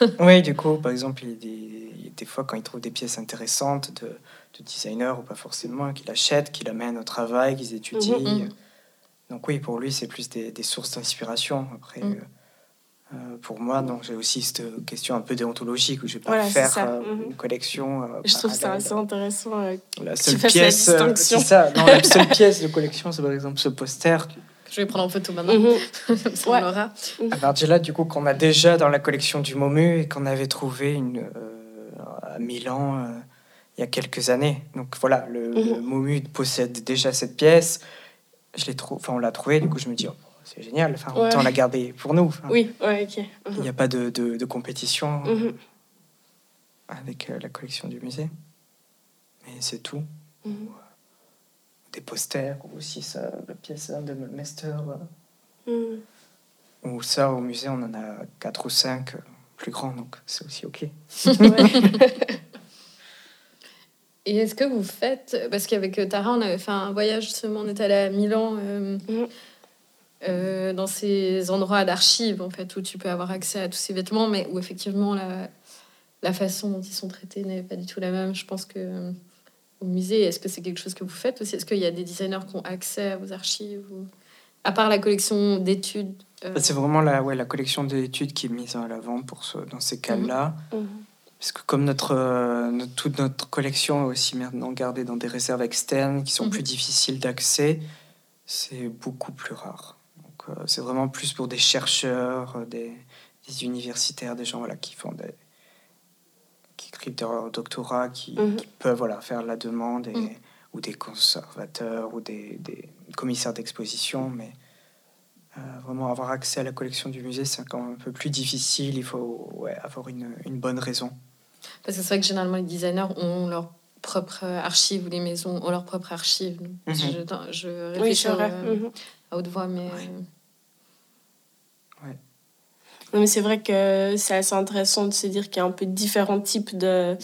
[LAUGHS] Oui, du coup, par exemple, il y a des, des fois quand il trouve des pièces intéressantes de, de designers, ou pas forcément, qu'il achète, qu'il amène au travail, qu'ils étudient. Mhm, mhm. Donc oui, pour lui, c'est plus des, des sources d'inspiration. Après, mhm. euh, euh, pour moi, donc j'ai aussi cette question un peu déontologique où je vais pas faire euh, une collection. je trouve ça assez intéressant. la seule pièce, c'est ça. Non, la seule [LAUGHS] pièce de collection, c'est par exemple ce poster je vais prendre en photo maintenant. [LAUGHS] Mm ça, ouais. aura. là, du coup, qu'on a déjà dans la collection du Momu et qu'on avait trouvé une, à Milan il y a quelques années. Donc voilà, le, mhm. Momu possède déjà cette pièce. Je l'ai enfin, on l'a trouvé, du coup je me dis, oh, c'est génial, enfin, autant la garder pour nous. oui, ouais, ok. Il n'y a pas de, de, compétition mhm. avec euh, la collection du musée. Mais c'est tout. Mhm. Des posters, ou aussi ça, la pièce de Mester. Euh. Ou ça, au musée, on en a quatre ou cinq euh, plus grands, donc c'est aussi ok. [LAUGHS] Et est-ce que vous faites, parce qu'avec euh, Tara, on avait fait un voyage justement, on est allé à Milan, euh, mhm. euh, dans ces endroits d'archives, en fait, où tu peux avoir accès à tous ces vêtements, mais où effectivement la, la façon dont ils sont traités n'est pas du tout la même. Je pense que au musée, est-ce que c'est quelque chose que vous faites aussi? Est-ce qu'il y a des designers qui ont accès à vos archives ou... À part la collection d'études C'est vraiment la, ouais, la collection d'études qui est mise en avant pour ce, dans ces cas-là. Mhm. Mhm. Parce que comme notre, euh, toute notre collection est aussi maintenant gardée dans des réserves externes qui sont mhm. plus difficiles d'accès, c'est beaucoup plus rare. Donc euh, c'est vraiment plus pour des chercheurs, euh, des, des, universitaires, des gens voilà, qui font des qui écrivent leur doctorat, qui, mhm. qui, peuvent voilà, faire la demande, et, mhm. ou des conservateurs, ou des, des commissaires d'exposition, mais vraiment avoir accès à la collection du musée, c'est quand même un peu plus difficile. Il faut ouais, avoir une, une bonne raison. Parce que c'est vrai que généralement, les designers ont leur propre archive ou les maisons ont leur propre archive. Mhm. Je, je, réfléchis euh, mhm. à haute voix, mais. Ouais. Mais c'est vrai que c'est assez intéressant de se dire qu'il y a un peu différents types de.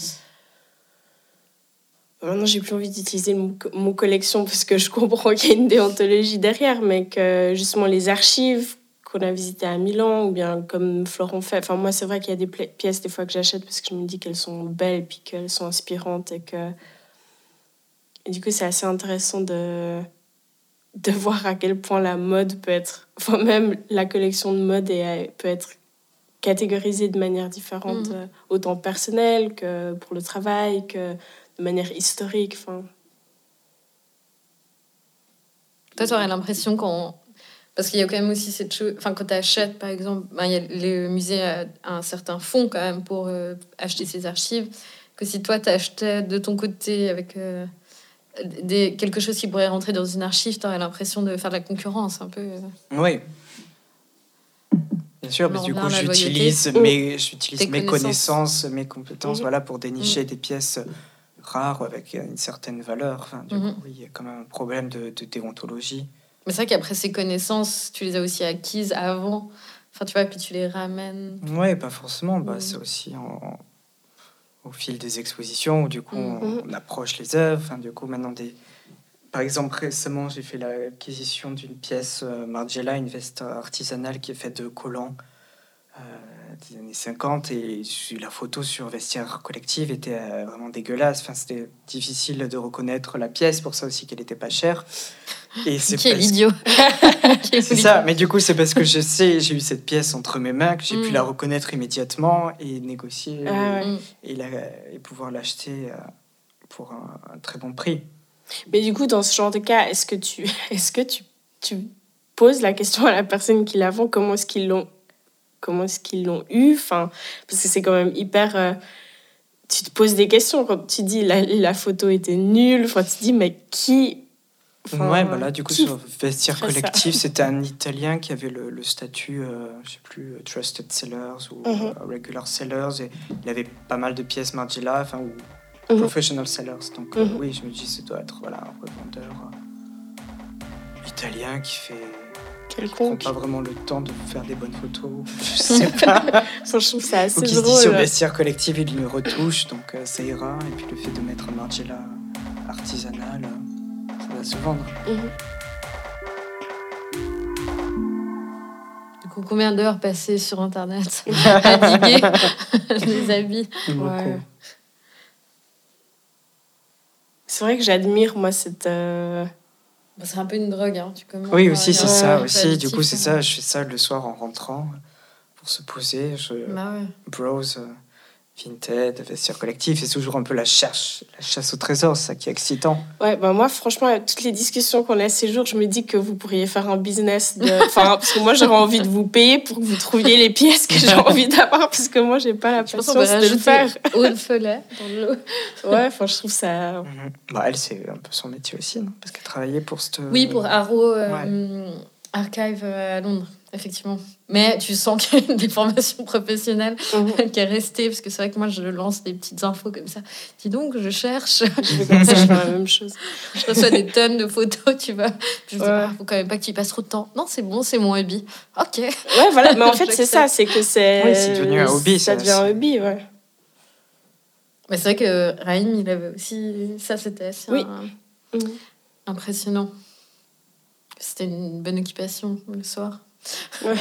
Maintenant, j'ai plus envie d'utiliser le mot collection parce que je comprends qu'il y a une déontologie derrière, mais que justement les archives qu'on a visité à Milan, ou bien comme Florent fait. Enfin, moi, c'est vrai qu'il y a des pièces des fois que j'achète parce que je me dis qu'elles sont belles, puis qu'elles sont inspirantes, et que. Et du coup, c'est assez intéressant de de voir à quel point la mode peut être, enfin même la collection de mode est, peut être catégorisée de manière différente, mm. euh, autant personnelle que pour le travail, que de manière historique. Enfin. Toi, tu aurais l'impression qu'on parce qu'il y a quand même aussi cette chose. Enfin, quand tu achètes, par exemple, ben, il y a, le musée a un certain fonds quand même pour euh, acheter ses archives. Que si toi, tu achetais de ton côté avec euh, des, quelque chose qui pourrait rentrer dans une archive, tu aurais l'impression de faire de la concurrence un peu. Euh. Oui. Bien sûr, mais du coup, j'utilise mes, j'utilise mes connaissances, mes compétences voilà, pour dénicher des pièces rares avec une certaine valeur. Enfin, du mhm. coup, il y a quand même un problème de, de déontologie. Mais c'est vrai qu'après ces connaissances, tu les as aussi acquises avant. Enfin, tu vois, puis tu les ramènes. Ouais, pas forcément. Bah. C'est aussi au fil des expositions où du coup mm. on, approche les œuvres. Enfin, du coup, maintenant des. Par exemple, récemment, j'ai fait l'acquisition d'une pièce euh, Margiela, une veste artisanale qui est faite de collants euh, des années 50 et la photo sur vestiaire collective était euh, vraiment dégueulasse. Enfin, c'était difficile de reconnaître la pièce, pour ça aussi qu'elle n'était pas chère. Et c'est Quel idiot [LAUGHS] C'est ça, mais du coup, c'est parce que je sais, j'ai eu cette pièce entre mes mains que j'ai pu la mm. reconnaître immédiatement et négocier ah et, et, pouvoir l'acheter euh, pour un, très bon prix. Mais du coup, dans ce genre de cas, est-ce que tu, [LAUGHS] est-ce que tu, tu poses la question à la personne qui la vend, comment est-ce qu'ils l'ont comment est-ce qu'ils l'ont eu? Enfin, parce que c'est quand même hyper. euh, tu te poses des questions quand tu dis la, la photo était nulle. Enfin, tu te dis, mais qui. Enfin, ouais, bah là, du coup, qui sur Vestiaire Collectif, [LAUGHS] c'était un Italien qui avait le, le statut, euh, je sais plus, euh, Trusted Sellers ou Mhm. euh, Regular Sellers. Et il avait pas mal de pièces Margiela, enfin, ou Mhm. Professional Sellers. Donc, euh, Mhm. oui, je me dis, ça doit être voilà, un revendeur italien qui fait. qui prend Quelconque. pas vraiment le temps de faire des bonnes photos. [LAUGHS] Je sais pas. Enfin, je trouve ça assez Ou qui se dit drôle. sur Vestiaire Collectif, il le retouche, donc ça ira. Et puis le fait de mettre un Margiela artisanal, euh, ça va se vendre. Mhm. Du coup, combien d'heures passées sur Internet [LAUGHS] à diguer [LAUGHS] des habits? Ouais. C'est vrai que j'admire, moi, cette. euh, C'est un peu une drogue, hein. tu commences. Oui, à aussi, c'est ça aussi. Du coup, c'est ça. Je fais ça le soir en rentrant pour se poser. Je Bah ouais. browse euh, Vinted, Vestiaire Collectif. C'est toujours un peu la chasse, la chasse au trésor. C'est ça qui est excitant. Ouais, bah moi, franchement, avec toutes les discussions qu'on a ces jours, je me dis que vous pourriez faire un business. De... [LAUGHS] Enfin, parce que moi, j'aurais envie de vous payer pour que vous trouviez les pièces que j'ai envie d'avoir, parce que moi, j'ai pas la patience de le faire. de follet dans l'eau. [LAUGHS] Ouais, enfin, je trouve ça. Bah, elle, c'est un peu son métier aussi, non? Parce qu'elle travaillait pour cette. Oui, pour Arrow euh, Ouais. hum, Archive euh, à Londres, effectivement. Mais tu sens qu'il y a une déformation professionnelle Mhm. [LAUGHS] qui est restée, parce que c'est vrai que moi, je lance des petites infos comme ça. Dis donc, je cherche. Je fais [LAUGHS] comme ça, je fais la même chose. Je reçois des tonnes de photos, tu vois. Je me dis, ah, faut quand même pas que tu y passes trop de temps. Non, c'est bon, c'est mon hobby. Ok. Ouais, voilà. Mais en [LAUGHS] fait, c'est ça, c'est que c'est. Oui, c'est devenu un hobby, Ça ça, devient un hobby, ouais. Mais c'est vrai que Raïm, il avait aussi. Ça, c'était assez Oui. Mhm. impressionnant. C'était une bonne occupation le soir. Ouais.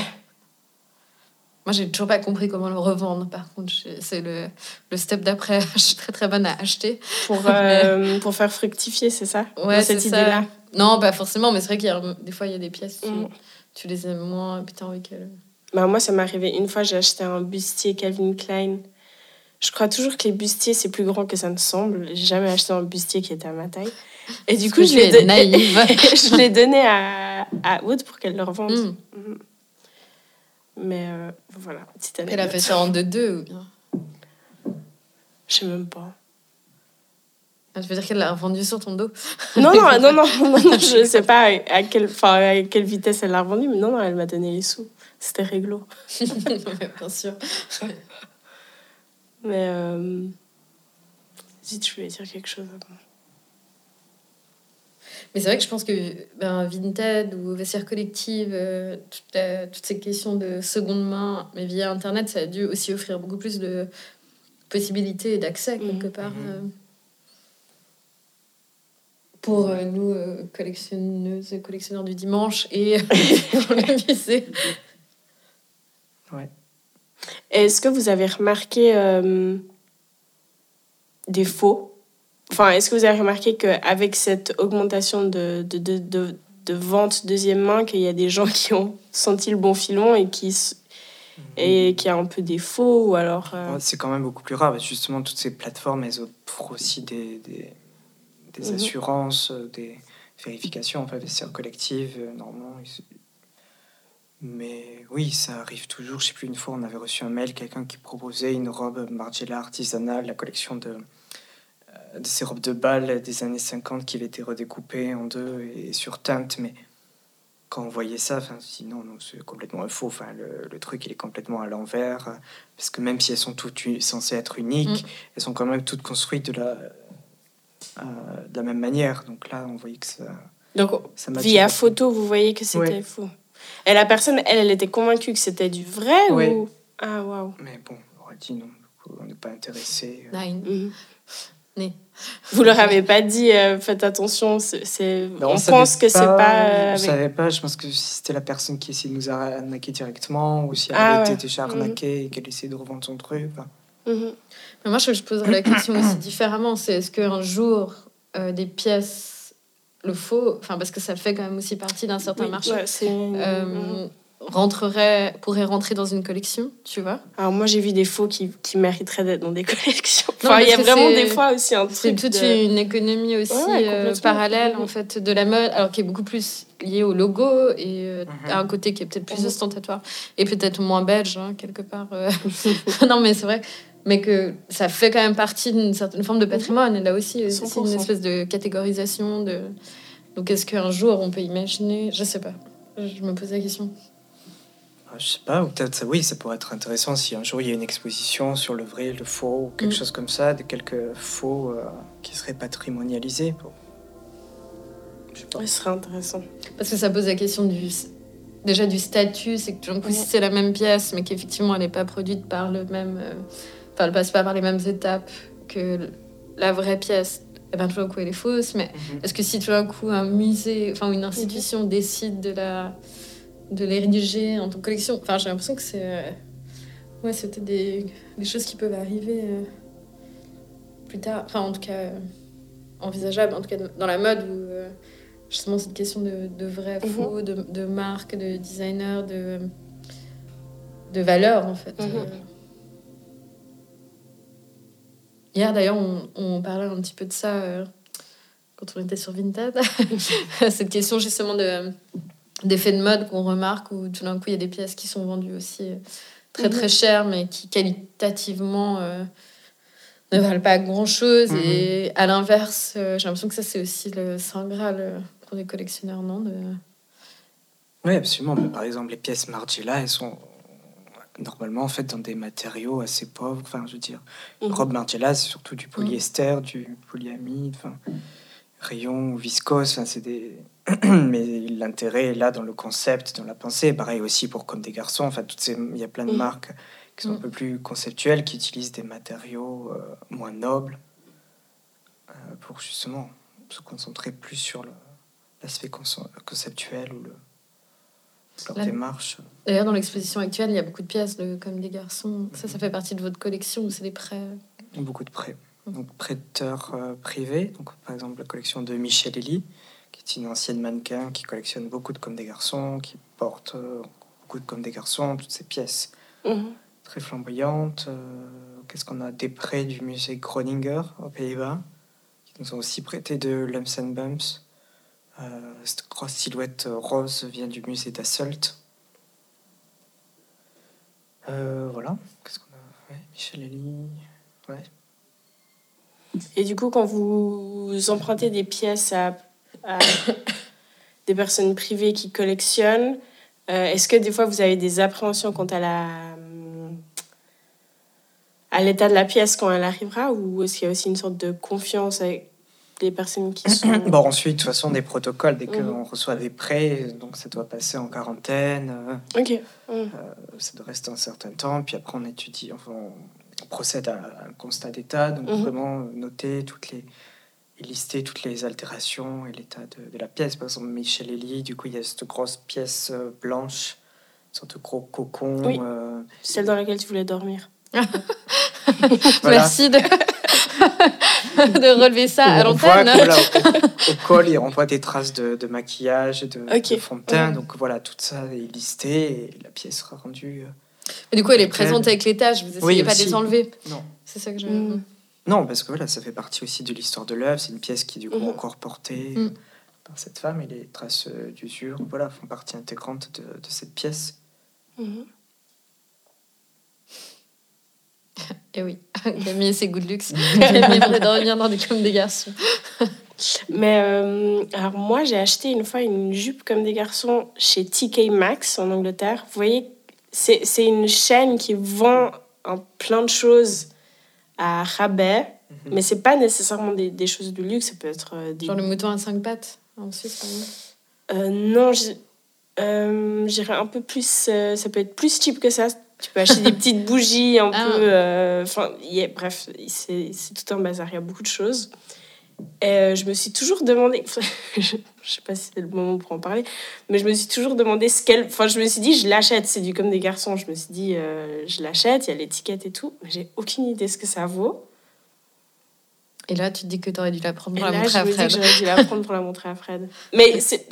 Moi, j'ai toujours pas compris comment le revendre. Par contre, c'est le, le step d'après. [LAUGHS] Je suis très très bonne à acheter. Pour, [LAUGHS] euh, pour faire fructifier, c'est ça? Ouais, cette c'est ça. idée-là. Non, pas forcément, mais c'est vrai qu'il y a des fois, il y a des pièces, tu, Mhm. tu les aimes moins, t'as envie qu'elles. Bah, moi, ça m'est arrivé une fois, j'ai acheté un bustier Calvin Klein. Je crois toujours que les bustiers, c'est plus grand que ça ne semble. J'ai jamais acheté un bustier qui était à ma taille. Et du coup, je l'ai, [LAUGHS] je l'ai donné à, à Aude pour qu'elle le revende. Mhm. Mhm. Mais euh, voilà, petite Elle a anecdote. fait ça en 2-2 ou bien? Je sais même pas. Ah, Je veux dire qu'elle l'a revendu sur ton dos? [LAUGHS] Non, non, non, non, non, je [LAUGHS] sais pas à quelle, enfin, à quelle vitesse elle l'a revendu, mais non, non, elle m'a donné les sous. C'était réglo. [LAUGHS] bien sûr. Mais. Euh... Zut, je voulais dire quelque chose avant. Mais c'est vrai que je pense que ben, Vinted ou Vestiaire Collective, euh, toute la- toutes ces questions de seconde main, mais via Internet, ça a dû aussi offrir beaucoup plus de possibilités et d'accès, quelque Mhm. part. Mhm. euh, pour euh, nous, euh, collectionneuses et collectionneurs du dimanche, et [LAUGHS] pour le musée. Est-ce que vous avez remarqué euh, des faux Enfin, est-ce que vous avez remarqué qu'avec cette augmentation de, de, de, de, de vente deuxième main, qu'il y a des gens [LAUGHS] qui ont senti le bon filon et qui, et qui a un peu des faux ou alors. euh, Ouais, c'est quand même beaucoup plus rare. parce que Justement, toutes ces plateformes, elles offrent aussi des, des, des Mhm. assurances, euh, des vérifications, enfin, vestiaire collective, euh, normalement. Mais oui, ça arrive toujours. Je sais plus, une fois, on avait reçu un mail, quelqu'un qui proposait une robe Margiela artisanale, la collection de, de ces robes de bal des années 50 qui avait été redécoupée en deux et sur teinte. Mais quand on voyait ça, enfin, sinon, non, c'est complètement faux. Enfin, le, le truc, il est complètement à l'envers. Parce que même si elles sont toutes censées être uniques, Mm. elles sont quand même toutes construites de la, euh, de la même manière. Donc là, on voyait que ça, Donc, ça via photo, vous voyez que c'était Ouais. faux. Et la personne, elle, elle était convaincue que c'était du vrai Ouais. ou? Ah, waouh. Mais bon, on aurait dit non, du coup, on n'est pas intéressé. euh. Mhm. Vous leur avez pas dit, euh, faites attention, c'est, Ben, on, pense que c'est pas. euh, On savait pas, je pense que c'était la personne qui essayait de nous arnaquer directement, ou si elle Ah ouais. été déjà arnaquée et qu'elle essayait de revendre son truc. enfin. Mhm. Mais moi, je, je poserais la question aussi [COUGHS] différemment. C'est est-ce qu'un jour, euh, des pièces, le faux, enfin, parce que ça fait quand même aussi partie d'un certain Oui, marché, ouais, rentrerait, pourrait rentrer dans une collection, tu vois? Alors moi j'ai vu des faux qui, qui mériteraient d'être dans des [LAUGHS] collections. Enfin, il y a vraiment des fois aussi un truc. C'est toute une économie aussi euh, parallèle en fait de la mode, alors qui est beaucoup plus liée au logo et euh, mhm. à un côté qui est peut-être plus mhm. ostentatoire et peut-être moins belge hein, quelque part. Euh. [LAUGHS] non mais c'est vrai. Mais que ça fait quand même partie d'une certaine forme de mhm. patrimoine. Et là aussi, c'est une espèce de catégorisation. De... Donc, est-ce qu'un jour on peut imaginer? Je sais pas. Je me pose la question. Je sais pas, ou peut-être oui, ça pourrait être intéressant si un jour il y a une exposition sur le vrai, le faux, ou quelque mm. chose comme ça, de quelques faux euh, qui seraient patrimonialisés. Pour... Je sais pas. ce serait intéressant. Parce que ça pose la question du déjà du statut, c'est que coup, si c'est la même pièce, mais qu'effectivement elle n'est pas produite par le même, euh, enfin elle passe pas par les mêmes étapes que la vraie pièce. Eh ben, tout d'un coup, elle est fausse, mais mm-hmm. est-ce que si tout d'un coup un musée, enfin une institution décide de la, de les rédiger en collection. Enfin, j'ai l'impression que c'est. Euh, ouais, c'était des, des, choses qui peuvent arriver euh, plus tard. Enfin, en tout cas, euh, envisageable, en tout cas dans la mode où justement cette question de, de vrai, mhm. faux, de, de, marque, de designer, de, de valeur en fait. Mhm. Hier d'ailleurs, on, on, parlait un petit peu de ça quand on était sur Vinted. [LAUGHS] cette question justement de d'effets de mode qu'on remarque où tout d'un coup il y a des pièces qui sont vendues aussi euh, très très mhm. chères mais qui qualitativement euh, ne valent pas grand chose mhm. et à l'inverse euh, j'ai l'impression que ça c'est aussi le saint graal pour les collectionneurs non de... oui absolument par exemple les pièces Margiela elles sont normalement faites dans des matériaux assez pauvres enfin je veux dire une mhm. robe Margiela c'est surtout du polyester du polyamide enfin rayon viscose enfin c'est des [CLEARS THROAT] mais l'intérêt est là dans le concept, dans la pensée. Pareil aussi pour Comme des garçons. Enfin, toutes ces, il y a plein de mm. marques qui sont un mm. peu plus conceptuelles, qui utilisent des matériaux euh, moins nobles euh, pour justement se concentrer plus sur l'aspect conceptuel ou le, leur démarche. D'ailleurs, dans l'exposition actuelle, il y a beaucoup de pièces de Comme des garçons. Ça, ça fait partie de votre collection ou c'est des prêts Beaucoup de prêts. Mm. Donc, prêteurs euh, privés. Donc, par exemple, la collection de Michel Elie c'est une ancienne mannequin qui collectionne beaucoup de comme des garçons, qui porte euh, beaucoup de comme des garçons, toutes ces pièces mhm. très flamboyantes. Euh, qu'est-ce qu'on a Des prêts du musée Groninger aux Pays-Bas, qui nous ont aussi prêté de Lumps and Bumps. Euh, cette grosse silhouette rose vient du musée d'Assault. voilà, qu'est-ce qu'on a? Michel Elie. Ouais. Et du coup, quand vous empruntez des pièces à des personnes privées qui collectionnent. Euh, est-ce que des fois vous avez des appréhensions quant à la à l'état de la pièce quand elle arrivera ou est-ce qu'il y a aussi une sorte de confiance avec les personnes qui sont... [CLEARS THROAT] Bon, ensuite, de toute façon, des protocoles, dès qu'on mhm. reçoit des prêts, donc ça doit passer en quarantaine. Euh, ok. Euh, ça doit rester un certain temps, puis après on étudie, enfin, on procède à un constat d'état, donc mhm. vraiment noter toutes les, et lister toutes les altérations et l'état de, la pièce. Par exemple, Michel Elie, du coup, il y a cette grosse pièce euh, blanche, une sorte de gros cocon. Oui. Euh, Celle dans laquelle tu voulais dormir. [LAUGHS] Merci de... [LAUGHS] de relever ça à l'antenne. au, col, il renvoie des traces de, maquillage et de, fond de teint. Donc voilà, tout ça est listé et la pièce sera rendue. Euh, Mais du coup, elle est présente avec les tâches, vous n'essayez pas de les enlever. Non. C'est ça que je. Mm. Non, parce que voilà, ça fait partie aussi de l'histoire de l'œuvre. C'est une pièce qui est du coup mhm. encore portée mhm. par cette femme et les traces euh, d'usure voilà, font partie intégrante de, de cette pièce. Mhm. Et [LAUGHS] eh oui, [LAUGHS] Camille et ses goûts de luxe. [LAUGHS] Camille de revenir dans des comme des garçons. Mais euh, alors moi, j'ai acheté une fois une jupe comme des garçons chez TK Maxx en Angleterre. Vous voyez, c'est une chaîne qui vend un plein de choses à rabais, mhm. mais c'est pas nécessairement des, des, choses de luxe, ça peut être euh, des... Genre le mouton à cinq pattes en Suisse, par exemple euh, Non, euh, j'irais un peu plus... ça peut être plus cheap que ça. Tu peux acheter des [LAUGHS] petites bougies un ah. peu... Enfin, bref, c'est tout un bazar, il y a beaucoup de choses. Et je me suis toujours demandé, [LAUGHS] je sais pas si c'est le moment pour en parler, mais je me suis toujours demandé ce qu'elle. Enfin, je me suis dit, je l'achète, c'est du comme des garçons. Je me suis dit, je l'achète, il y a l'étiquette et tout, mais j'ai aucune idée ce que ça vaut. Et là, tu te dis que tu aurais dû la prendre pour la montrer à Fred. J'aurais dû la prendre pour la montrer à Fred. Mais [LAUGHS] c'est.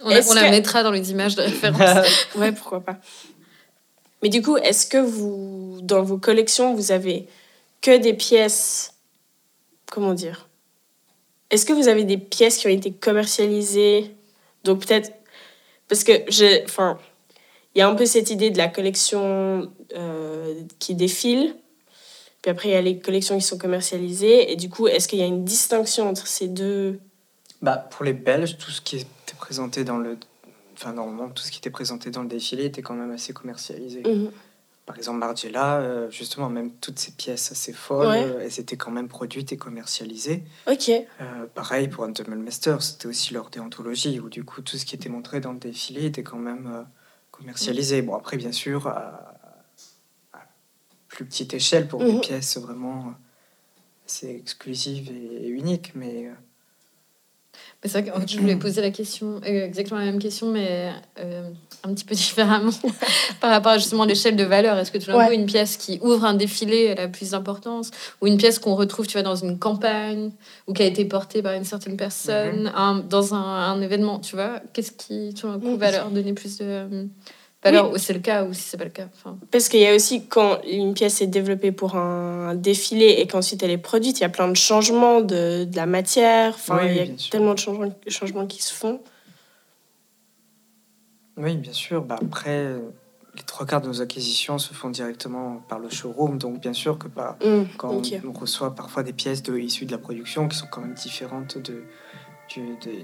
On, la, on la mettra dans les images de référence. [LAUGHS] ouais, pourquoi pas. Mais du coup, est-ce que vous, dans vos collections, vous avez que des pièces. Comment dire Est-ce que vous avez des pièces qui ont été commercialisées? Donc peut-être. Parce que j'ai. Enfin, il y a un peu cette idée de la collection euh, qui défile. Puis après, il y a les collections qui sont commercialisées. Et du coup, est-ce qu'il y a une distinction entre ces deux? Bah, Pour les Belges, tout ce qui était présenté dans le. Enfin, normalement, tout ce qui était présenté dans le défilé était quand même assez commercialisé. Mhm. Par exemple, Margiela, euh, justement, même toutes ces pièces assez folles, euh, elles étaient quand même produites et commercialisées. Ok. Euh, pareil pour Antemelmester, c'était aussi leur déontologie, où du coup, tout ce qui était montré dans le défilé était quand même commercialisé. Bon, après, bien sûr, à, plus petite échelle pour des mhm. pièces vraiment assez exclusives et, uniques, mais c'est vrai que je voulais poser la question, euh, exactement la même question, mais euh, un petit peu [LAUGHS] différemment [LAUGHS] par rapport à justement l'échelle de valeur. Est-ce que tout d'un coup, une pièce qui ouvre un défilé, elle a plus d'importance Ou une pièce qu'on retrouve, tu vois, dans une campagne ou qui a été portée par une certaine personne mhm. dans un, un, événement, tu vois Qu'est-ce qui, tout d'un coup, va leur donner plus de alors, c'est le cas ou si c'est pas le cas. Enfin... Parce qu'il y a aussi quand une pièce est développée pour un défilé et qu'ensuite elle est produite, il y a plein de changements de, de la matière. Enfin, il y a tellement de changements, changements qui se font. Oui, bien sûr. Bah, après, les trois quarts de nos acquisitions se font directement par le showroom. Donc, bien sûr que bah, mmh, quand on, reçoit parfois des pièces de, issues de la production qui sont quand même différentes de,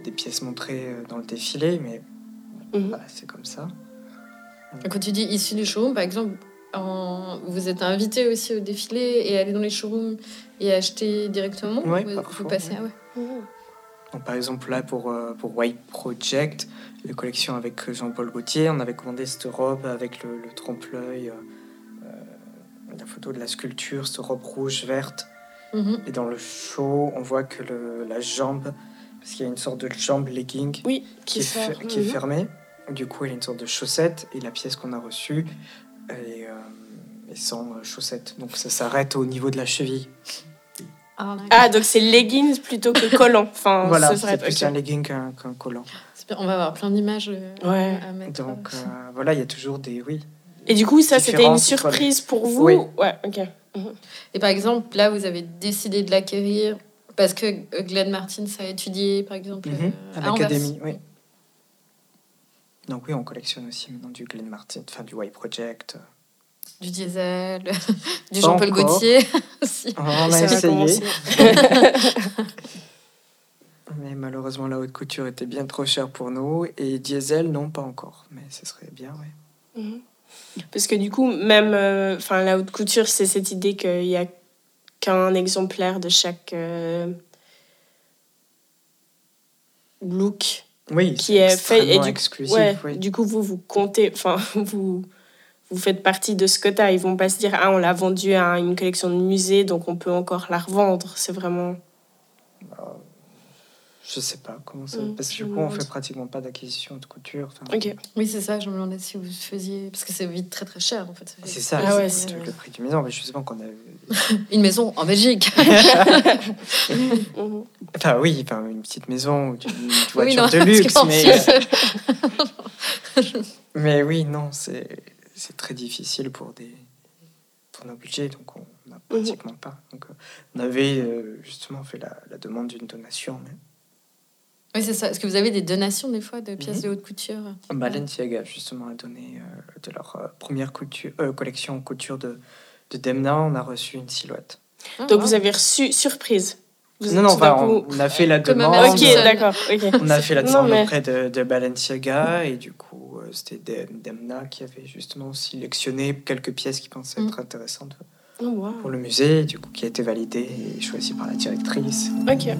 des pièces montrées euh, dans le défilé, mais mmh. c'est comme ça. Quand tu dis issu du showroom, par exemple, vous êtes invité aussi au défilé et aller dans les showrooms et acheter directement Oui, vous, passez, ah ouais. par exemple, là, pour, euh, pour White Project, la collection avec Jean-Paul Gaultier, on avait commandé cette robe avec le, trompe-l'œil, euh, euh, la photo de la sculpture, cette robe rouge, verte. Mhm. Et dans le show, on voit que le, la jambe, parce qu'il y a une sorte de jambe legging oui, qui, est, qui est mhm. fermée. Du coup, elle a une sorte de chaussette et la pièce qu'on a reçue est, euh, sans chaussette. Donc ça s'arrête au niveau de la cheville. Ah, ah donc c'est leggings plutôt que collant. Enfin, [LAUGHS] voilà, c'est plus un legging qu'un collant. On va avoir plein d'images euh, ouais. à mettre. Donc euh, voilà, il y a toujours des... Oui. Et du coup, ça, c'était une surprise pour vous Oui. Ouais, ok. Mhm. Et par exemple, là, vous avez décidé de l'acquérir parce que Glenn Martin a étudié, par exemple, mhm. à l'académie, oui. Donc oui, on collectionne aussi maintenant du Glen Martin, enfin du Y Project. Du Diesel, [LAUGHS] du Jean-Paul Gaultier [LAUGHS] aussi. On a essayé. [LAUGHS] mais malheureusement, la haute couture était bien trop chère pour nous. Et Diesel, non, pas encore. Mais ce serait bien, oui. Mhm. Parce que du coup, même euh, enfin la haute couture, c'est cette idée qu'il n'y a qu'un exemplaire de chaque euh, look oui, qui est, fait et du, du coup vous vous comptez enfin [LAUGHS] vous vous faites partie de ce quota. Ils vont pas se dire ah on l'a vendu à une collection de musée donc on peut encore la revendre. C'est vraiment bah, je sais pas comment ça. Mm, parce que du coup, on fait pratiquement pas d'acquisition de couture. ok. Oui, c'est ça. Je me demandais si vous faisiez. Parce que c'est vite très très cher en fait. C'est ça, ah c'est le prix d'une maison. Mais pas qu'on a. [LAUGHS] une maison en Belgique [LAUGHS] Enfin, oui, enfin, une petite maison, une voiture de [LAUGHS] luxe. Mais... mais oui, non, c'est très difficile pour, des... pour nos budgets. Donc on n'a mhm. pratiquement pas. Donc, euh, on avait euh, justement fait la, la demande d'une donation. Mais... Oui, c'est ça. Est-ce que vous avez des donations des fois de pièces mhm. de haute couture? Balenciaga, justement, a donné euh, de leur euh, première couture, euh, collection couture de, de Demna. On a reçu une silhouette. Ah, Donc vous avez reçu surprise non, non, on, a fait la demande. Ok, d'accord. On a fait la demande auprès de, de, Balenciaga et du coup, c'était Demna qui avait justement sélectionné quelques pièces qui pensaient être mm. intéressantes oh, pour le musée, du coup, qui a été validée et choisie par la directrice. Ok.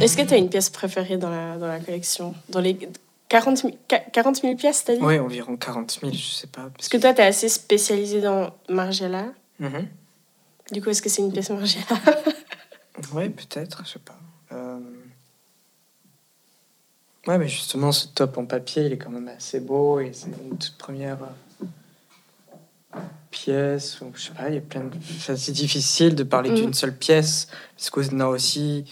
Est-ce que tu as une pièce préférée dans la, dans la collection? Dans les 40 000, 40 000 pièces, t'as dit? Oui, environ 40 000, je sais pas. Parce que toi, tu es assez spécialisé dans Margiela. Mm-hmm. Du coup, est-ce que c'est une pièce Margiela? [LAUGHS] Oui, peut-être, je sais pas. Euh... Ouais, mais justement, ce top en papier, il est quand même assez beau et c'est une toute première euh, pièce. je sais pas, il y a plein de... C'est difficile de parler mm. d'une seule pièce parce qu'on a aussi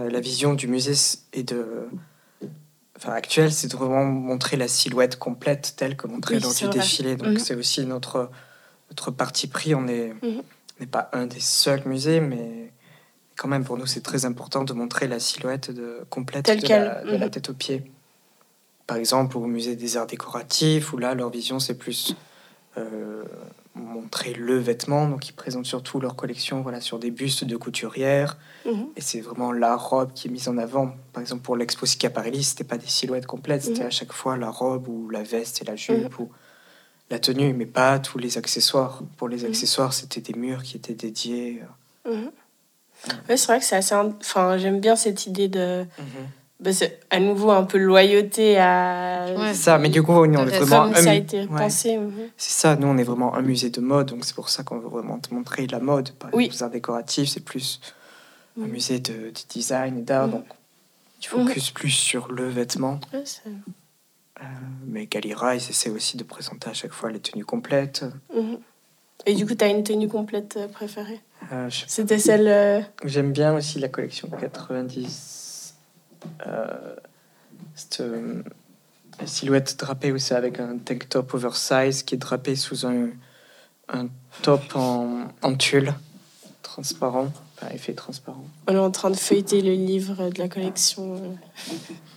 euh, la vision du musée et de, enfin, actuelle, c'est de vraiment montrer la silhouette complète telle que montrée Oui, c'est du vrai. défilé. Donc Mhm. c'est aussi notre, notre parti pris. On est- Mhm. on n'est pas un des seuls musées, mais quand même pour nous c'est très important de montrer la silhouette de, complète Telle de, quelle. la, de la Mhm. tête aux pieds. Par exemple, au musée des arts décoratifs, où là leur vision c'est plus euh, montrer le vêtement. Donc ils présentent surtout leur collection voilà, sur des bustes de couturières. Mhm. Et c'est vraiment la robe qui est mise en avant. Par exemple, pour l'expo Schiaparelli, c'était pas des silhouettes complètes, c'était Mhm. à chaque fois la robe ou la veste et la jupe ou la tenue, mais pas tous les accessoires. Pour les Mhm. accessoires, c'était des murs qui étaient dédiés. euh, Mhm. Ouais, c'est vrai que c'est assez. in- Enfin, j'aime bien cette idée de. Bah, c'est à nouveau un peu loyauté à. Ouais. C'est ça, mais du coup, on est vraiment Comme un ça a mu- été ouais. pensé. mhm. C'est ça, nous on est vraiment un musée de mode, donc c'est pour ça qu'on veut vraiment te montrer la mode. Par Oui. les arts décoratifs, c'est plus un Mhm. musée de, de design et d'art, Mhm. donc tu focuses plus sur le vêtement. Ouais, c'est- Euh, mais Galira, ils essaient aussi de présenter à chaque fois les tenues complètes. Mhm. Et du coup, tu as une tenue complète préférée? Euh, C'était celle. euh, J'aime bien aussi la collection 90. Euh, cette euh, silhouette drapée aussi avec un tank top oversize qui est drapé sous un, un top en, en tulle transparent, enfin effet transparent. On est en train de feuilleter le livre de la collection euh,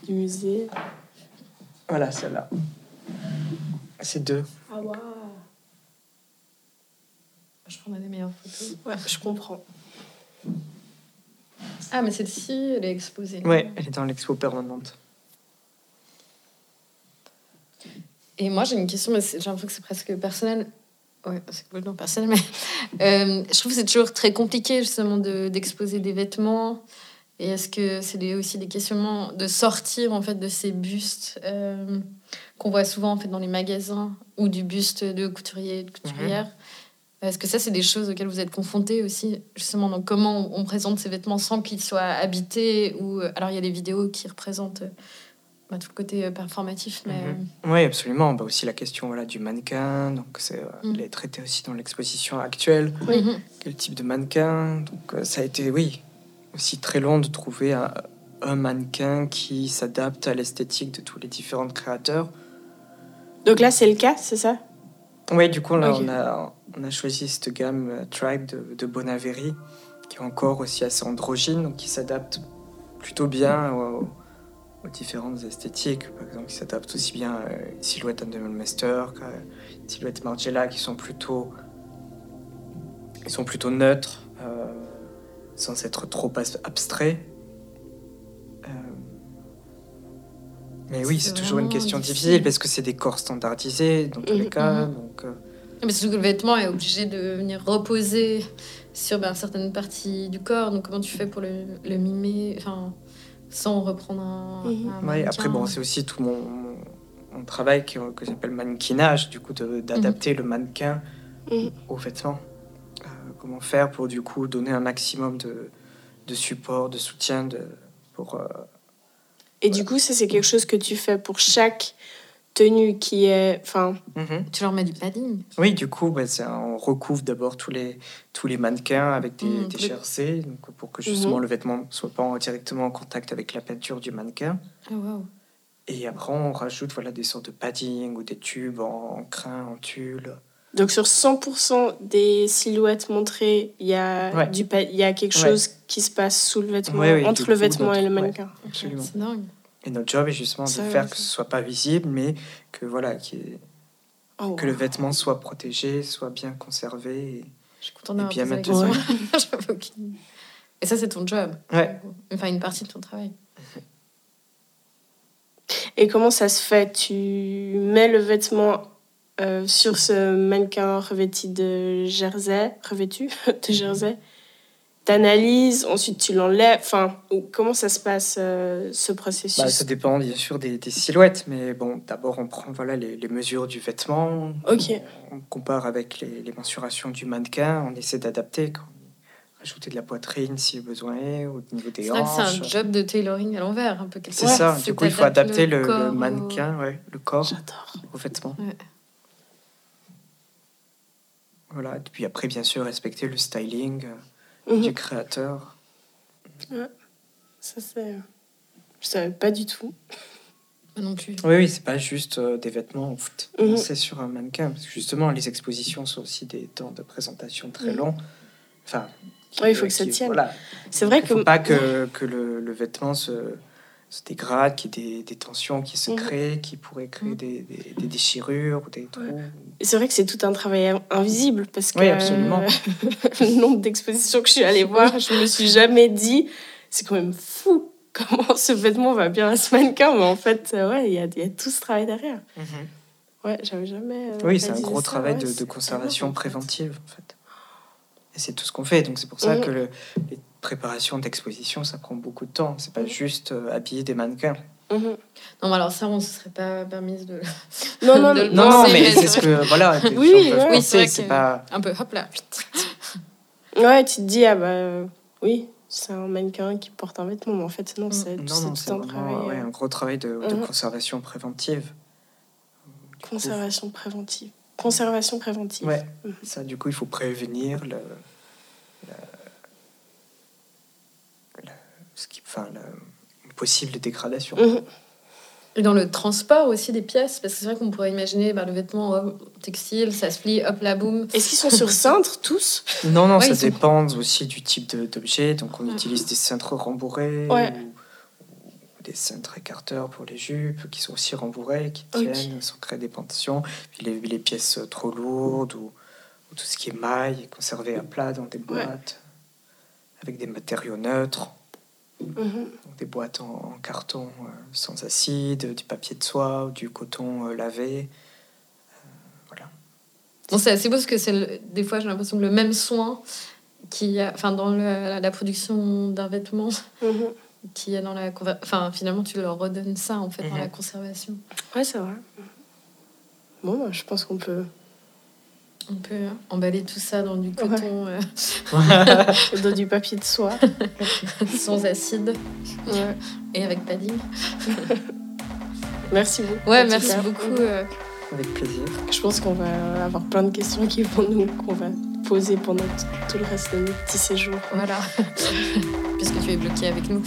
du musée. Voilà, celle-là. C'est deux. Ah, waouh Je prendrai des meilleures photos. Ouais, je comprends. Ah, mais celle-ci, elle est exposée. Ouais, elle est dans l'expo permanente. Et moi, j'ai une question, mais j'ai l'impression que c'est presque personnel. Ouais, c'est complètement personnel, mais euh, je trouve que c'est toujours très compliqué, justement, de- d'exposer des vêtements. Et est-ce que c'est aussi des questionnements de sortir, en fait, de ces bustes euh, qu'on voit souvent, en fait, dans les magasins, ou du buste de couturier et de couturière? Est-ce que ça, c'est des choses auxquelles vous êtes confrontés aussi, justement, donc comment on, présente ces vêtements sans qu'ils soient habités ou euh, alors il y a des vidéos qui représentent euh, bah, tout le côté euh, performatif, mais Mhm. Oui, absolument. Bah, aussi la question voilà, du mannequin, donc c'est, euh, Mhm. elle est traitée aussi dans l'exposition actuelle. mhm. Quel type de mannequin? Donc euh, ça a été, oui, aussi très long de trouver un, un mannequin qui s'adapte à l'esthétique de tous les différents créateurs. Donc là, c'est le cas, c'est ça? Oui, du coup, là, on, a, on a choisi cette gamme euh, Tribe de, de qui est encore aussi assez androgyne, donc qui s'adapte plutôt bien aux, aux différentes esthétiques. Par exemple, qui s'adapte aussi bien à une silhouette Master qu'à une silhouette Margiela, qui sont plutôt, ils sont plutôt neutres, euh, sans être trop abstraits. Euh, mais oui, C'est toujours une question difficile. parce que c'est des corps standardisés dans tous les Mhm, cas. mhm. Donc, euh, Mais surtout que le vêtement est obligé de venir reposer sur ben, certaines parties du corps. Donc comment tu fais pour le, le mimer enfin, sans reprendre un, Mhm. un Ouais, mannequin après, bon, c'est aussi tout mon, mon, mon travail que, que j'appelle mannequinage, du coup, d'adapter le mannequin Mhm. aux vêtements. Euh, comment faire pour, du coup, donner un maximum de, de support, de soutien de, pour... euh, Et du coup, ça, c'est quelque chose que tu fais pour chaque tenue qui est. Enfin, mhm. Tu leur mets du padding. Oui, du coup, bah, on recouvre d'abord tous les, tous les mannequins avec des, Mhm, des jersey, donc, pour que justement Mhm. le vêtement ne soit pas en- directement en contact avec la peinture du mannequin. Ah. Et après, on rajoute voilà, des sortes de padding ou des tubes en, en crin, en tulle. donc sur 100% des silhouettes montrées, il y, a Ouais. du il y a quelque Ouais. chose qui se passe sous le vêtement, Ouais, ouais, entre le coup, vêtement et le mannequin. Absolument. C'est dingue. Et notre job est justement Ça, de faire que ce soit pas visible, mais que voilà, ait- Oh, que le vêtement soit protégé, soit bien conservé. et- Je suis contente d'avoir bien mettre [LAUGHS] Et ça, c'est ton job. Ouais. Enfin, une partie de ton travail. [LAUGHS] Et comment ça se fait? Tu mets le vêtement euh, sur ce mannequin revêtu de jersey, revêtu [LAUGHS] de jersey, t'analyses, ensuite tu l'enlèves. Enfin, comment ça se passe euh, ce processus? Bah, ça dépend bien sûr des, des silhouettes, mais bon, d'abord on prend voilà les, les mesures du vêtement, Ok. on compare avec les, les mensurations du mannequin, on essaie d'adapter, rajouter de la poitrine si besoin est, au niveau des que c'est un hanches. job de tailoring à l'envers, un peu C'est ça, du coup il faut adapter le, le corps au- mannequin, ouais, le corps J'adore. au vêtement. Ouais. Voilà, et puis après bien sûr respecter le styling euh, Mhm. du créateur. Ça, c'est. Je savais pas du tout. non plus. Oui, oui, c'est pas juste euh, des vêtements Mhm. c'est sur un mannequin. Parce que justement, les expositions sont aussi des temps de présentation très Mhm. longs. Enfin, Ouais, il faut que ça tienne. Voilà. C'est vrai Il faut que. pas que, que le, le vêtement se, qu'il y ait des, des tensions qui se Mhm. créent, qui pourraient créer Mhm. des, des, des déchirures ou des trous. C'est vrai que c'est tout un travail in- invisible parce que Oui, absolument. [LAUGHS] le nombre d'expositions que je suis allée voir, je me suis jamais dit, c'est quand même fou [LAUGHS] comment ce vêtement va bien à ce mannequin, mais en fait, euh, ouais, il y a, il y a tout ce travail derrière. Ouais, j'avais jamais. euh, Oui, c'est un gros ça, travail ouais, de, conservation préventive, en fait. Et c'est tout ce qu'on fait. Donc c'est pour ça Mhm. que le- les préparations d'exposition, ça prend beaucoup de temps. C'est pas Mhm. juste euh, habiller des mannequins. Mhm. Non, mais alors ça, on ne se serait pas permise de. Non, non, [LAUGHS] De non, mais c'est ce que [LAUGHS] voilà, Oui, oui, c'est vrai que- pas. Un peu, hop là. Ouais, tu te dis, ah bah oui, c'est un mannequin qui porte un vêtement, mais en fait, non, c'est Non, non, tout c'est un vraiment travail. ouais, euh, un gros travail de, de Mhm. conservation préventive. Du coup, Conservation préventive. Conservation préventive. Ouais, Mhm. ça, du coup, il faut prévenir le- le- ce qui, enfin, la une possible dégradation. Mhm. Et dans le transport aussi des pièces, parce que c'est vrai qu'on pourrait imaginer bah, le vêtement hop, textile, ça se plie, hop là, boum. Est-ce qu'ils sont sur [LAUGHS] cintre tous? Non, non, Ouais, ça sont- dépend aussi du type d'objet. Donc, on Ouais. utilise des cintres rembourrés Ouais. ou, ou des cintres écarteurs pour les jupes qui sont aussi rembourrés, qui tiennent sans créer des. Puis les, les pièces trop lourdes ou, ou tout ce qui est maille est conservé à plat dans des boîtes avec des matériaux neutres. Mhm. Donc, des boîtes en, en carton euh, sans acide, du papier de soie ou du coton euh, lavé. Bon, c'est assez beau parce que c'est des fois j'ai l'impression que le même soin qui a, enfin dans le- la, la production d'un vêtement Mhm. [LAUGHS] qui est dans la enfin finalement tu leur redonnes ça en fait dans Mhm. la conservation. Ouais, c'est vrai. Bon, bah, je pense qu'on peut. On peut emballer tout ça dans du coton euh, [LAUGHS] Dans du papier de soie. [LAUGHS] sans acide Ouais. et avec padding. Merci beaucoup. Ouais, merci cas. beaucoup. euh, Avec plaisir. Je pense qu'on va avoir plein de questions qui vont nous, qu'on va poser pendant tout le reste de notre petit séjour. voilà. [LAUGHS] Puisque tu es bloqué avec nous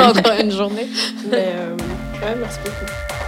encore une journée. Mais euh, ouais, merci beaucoup.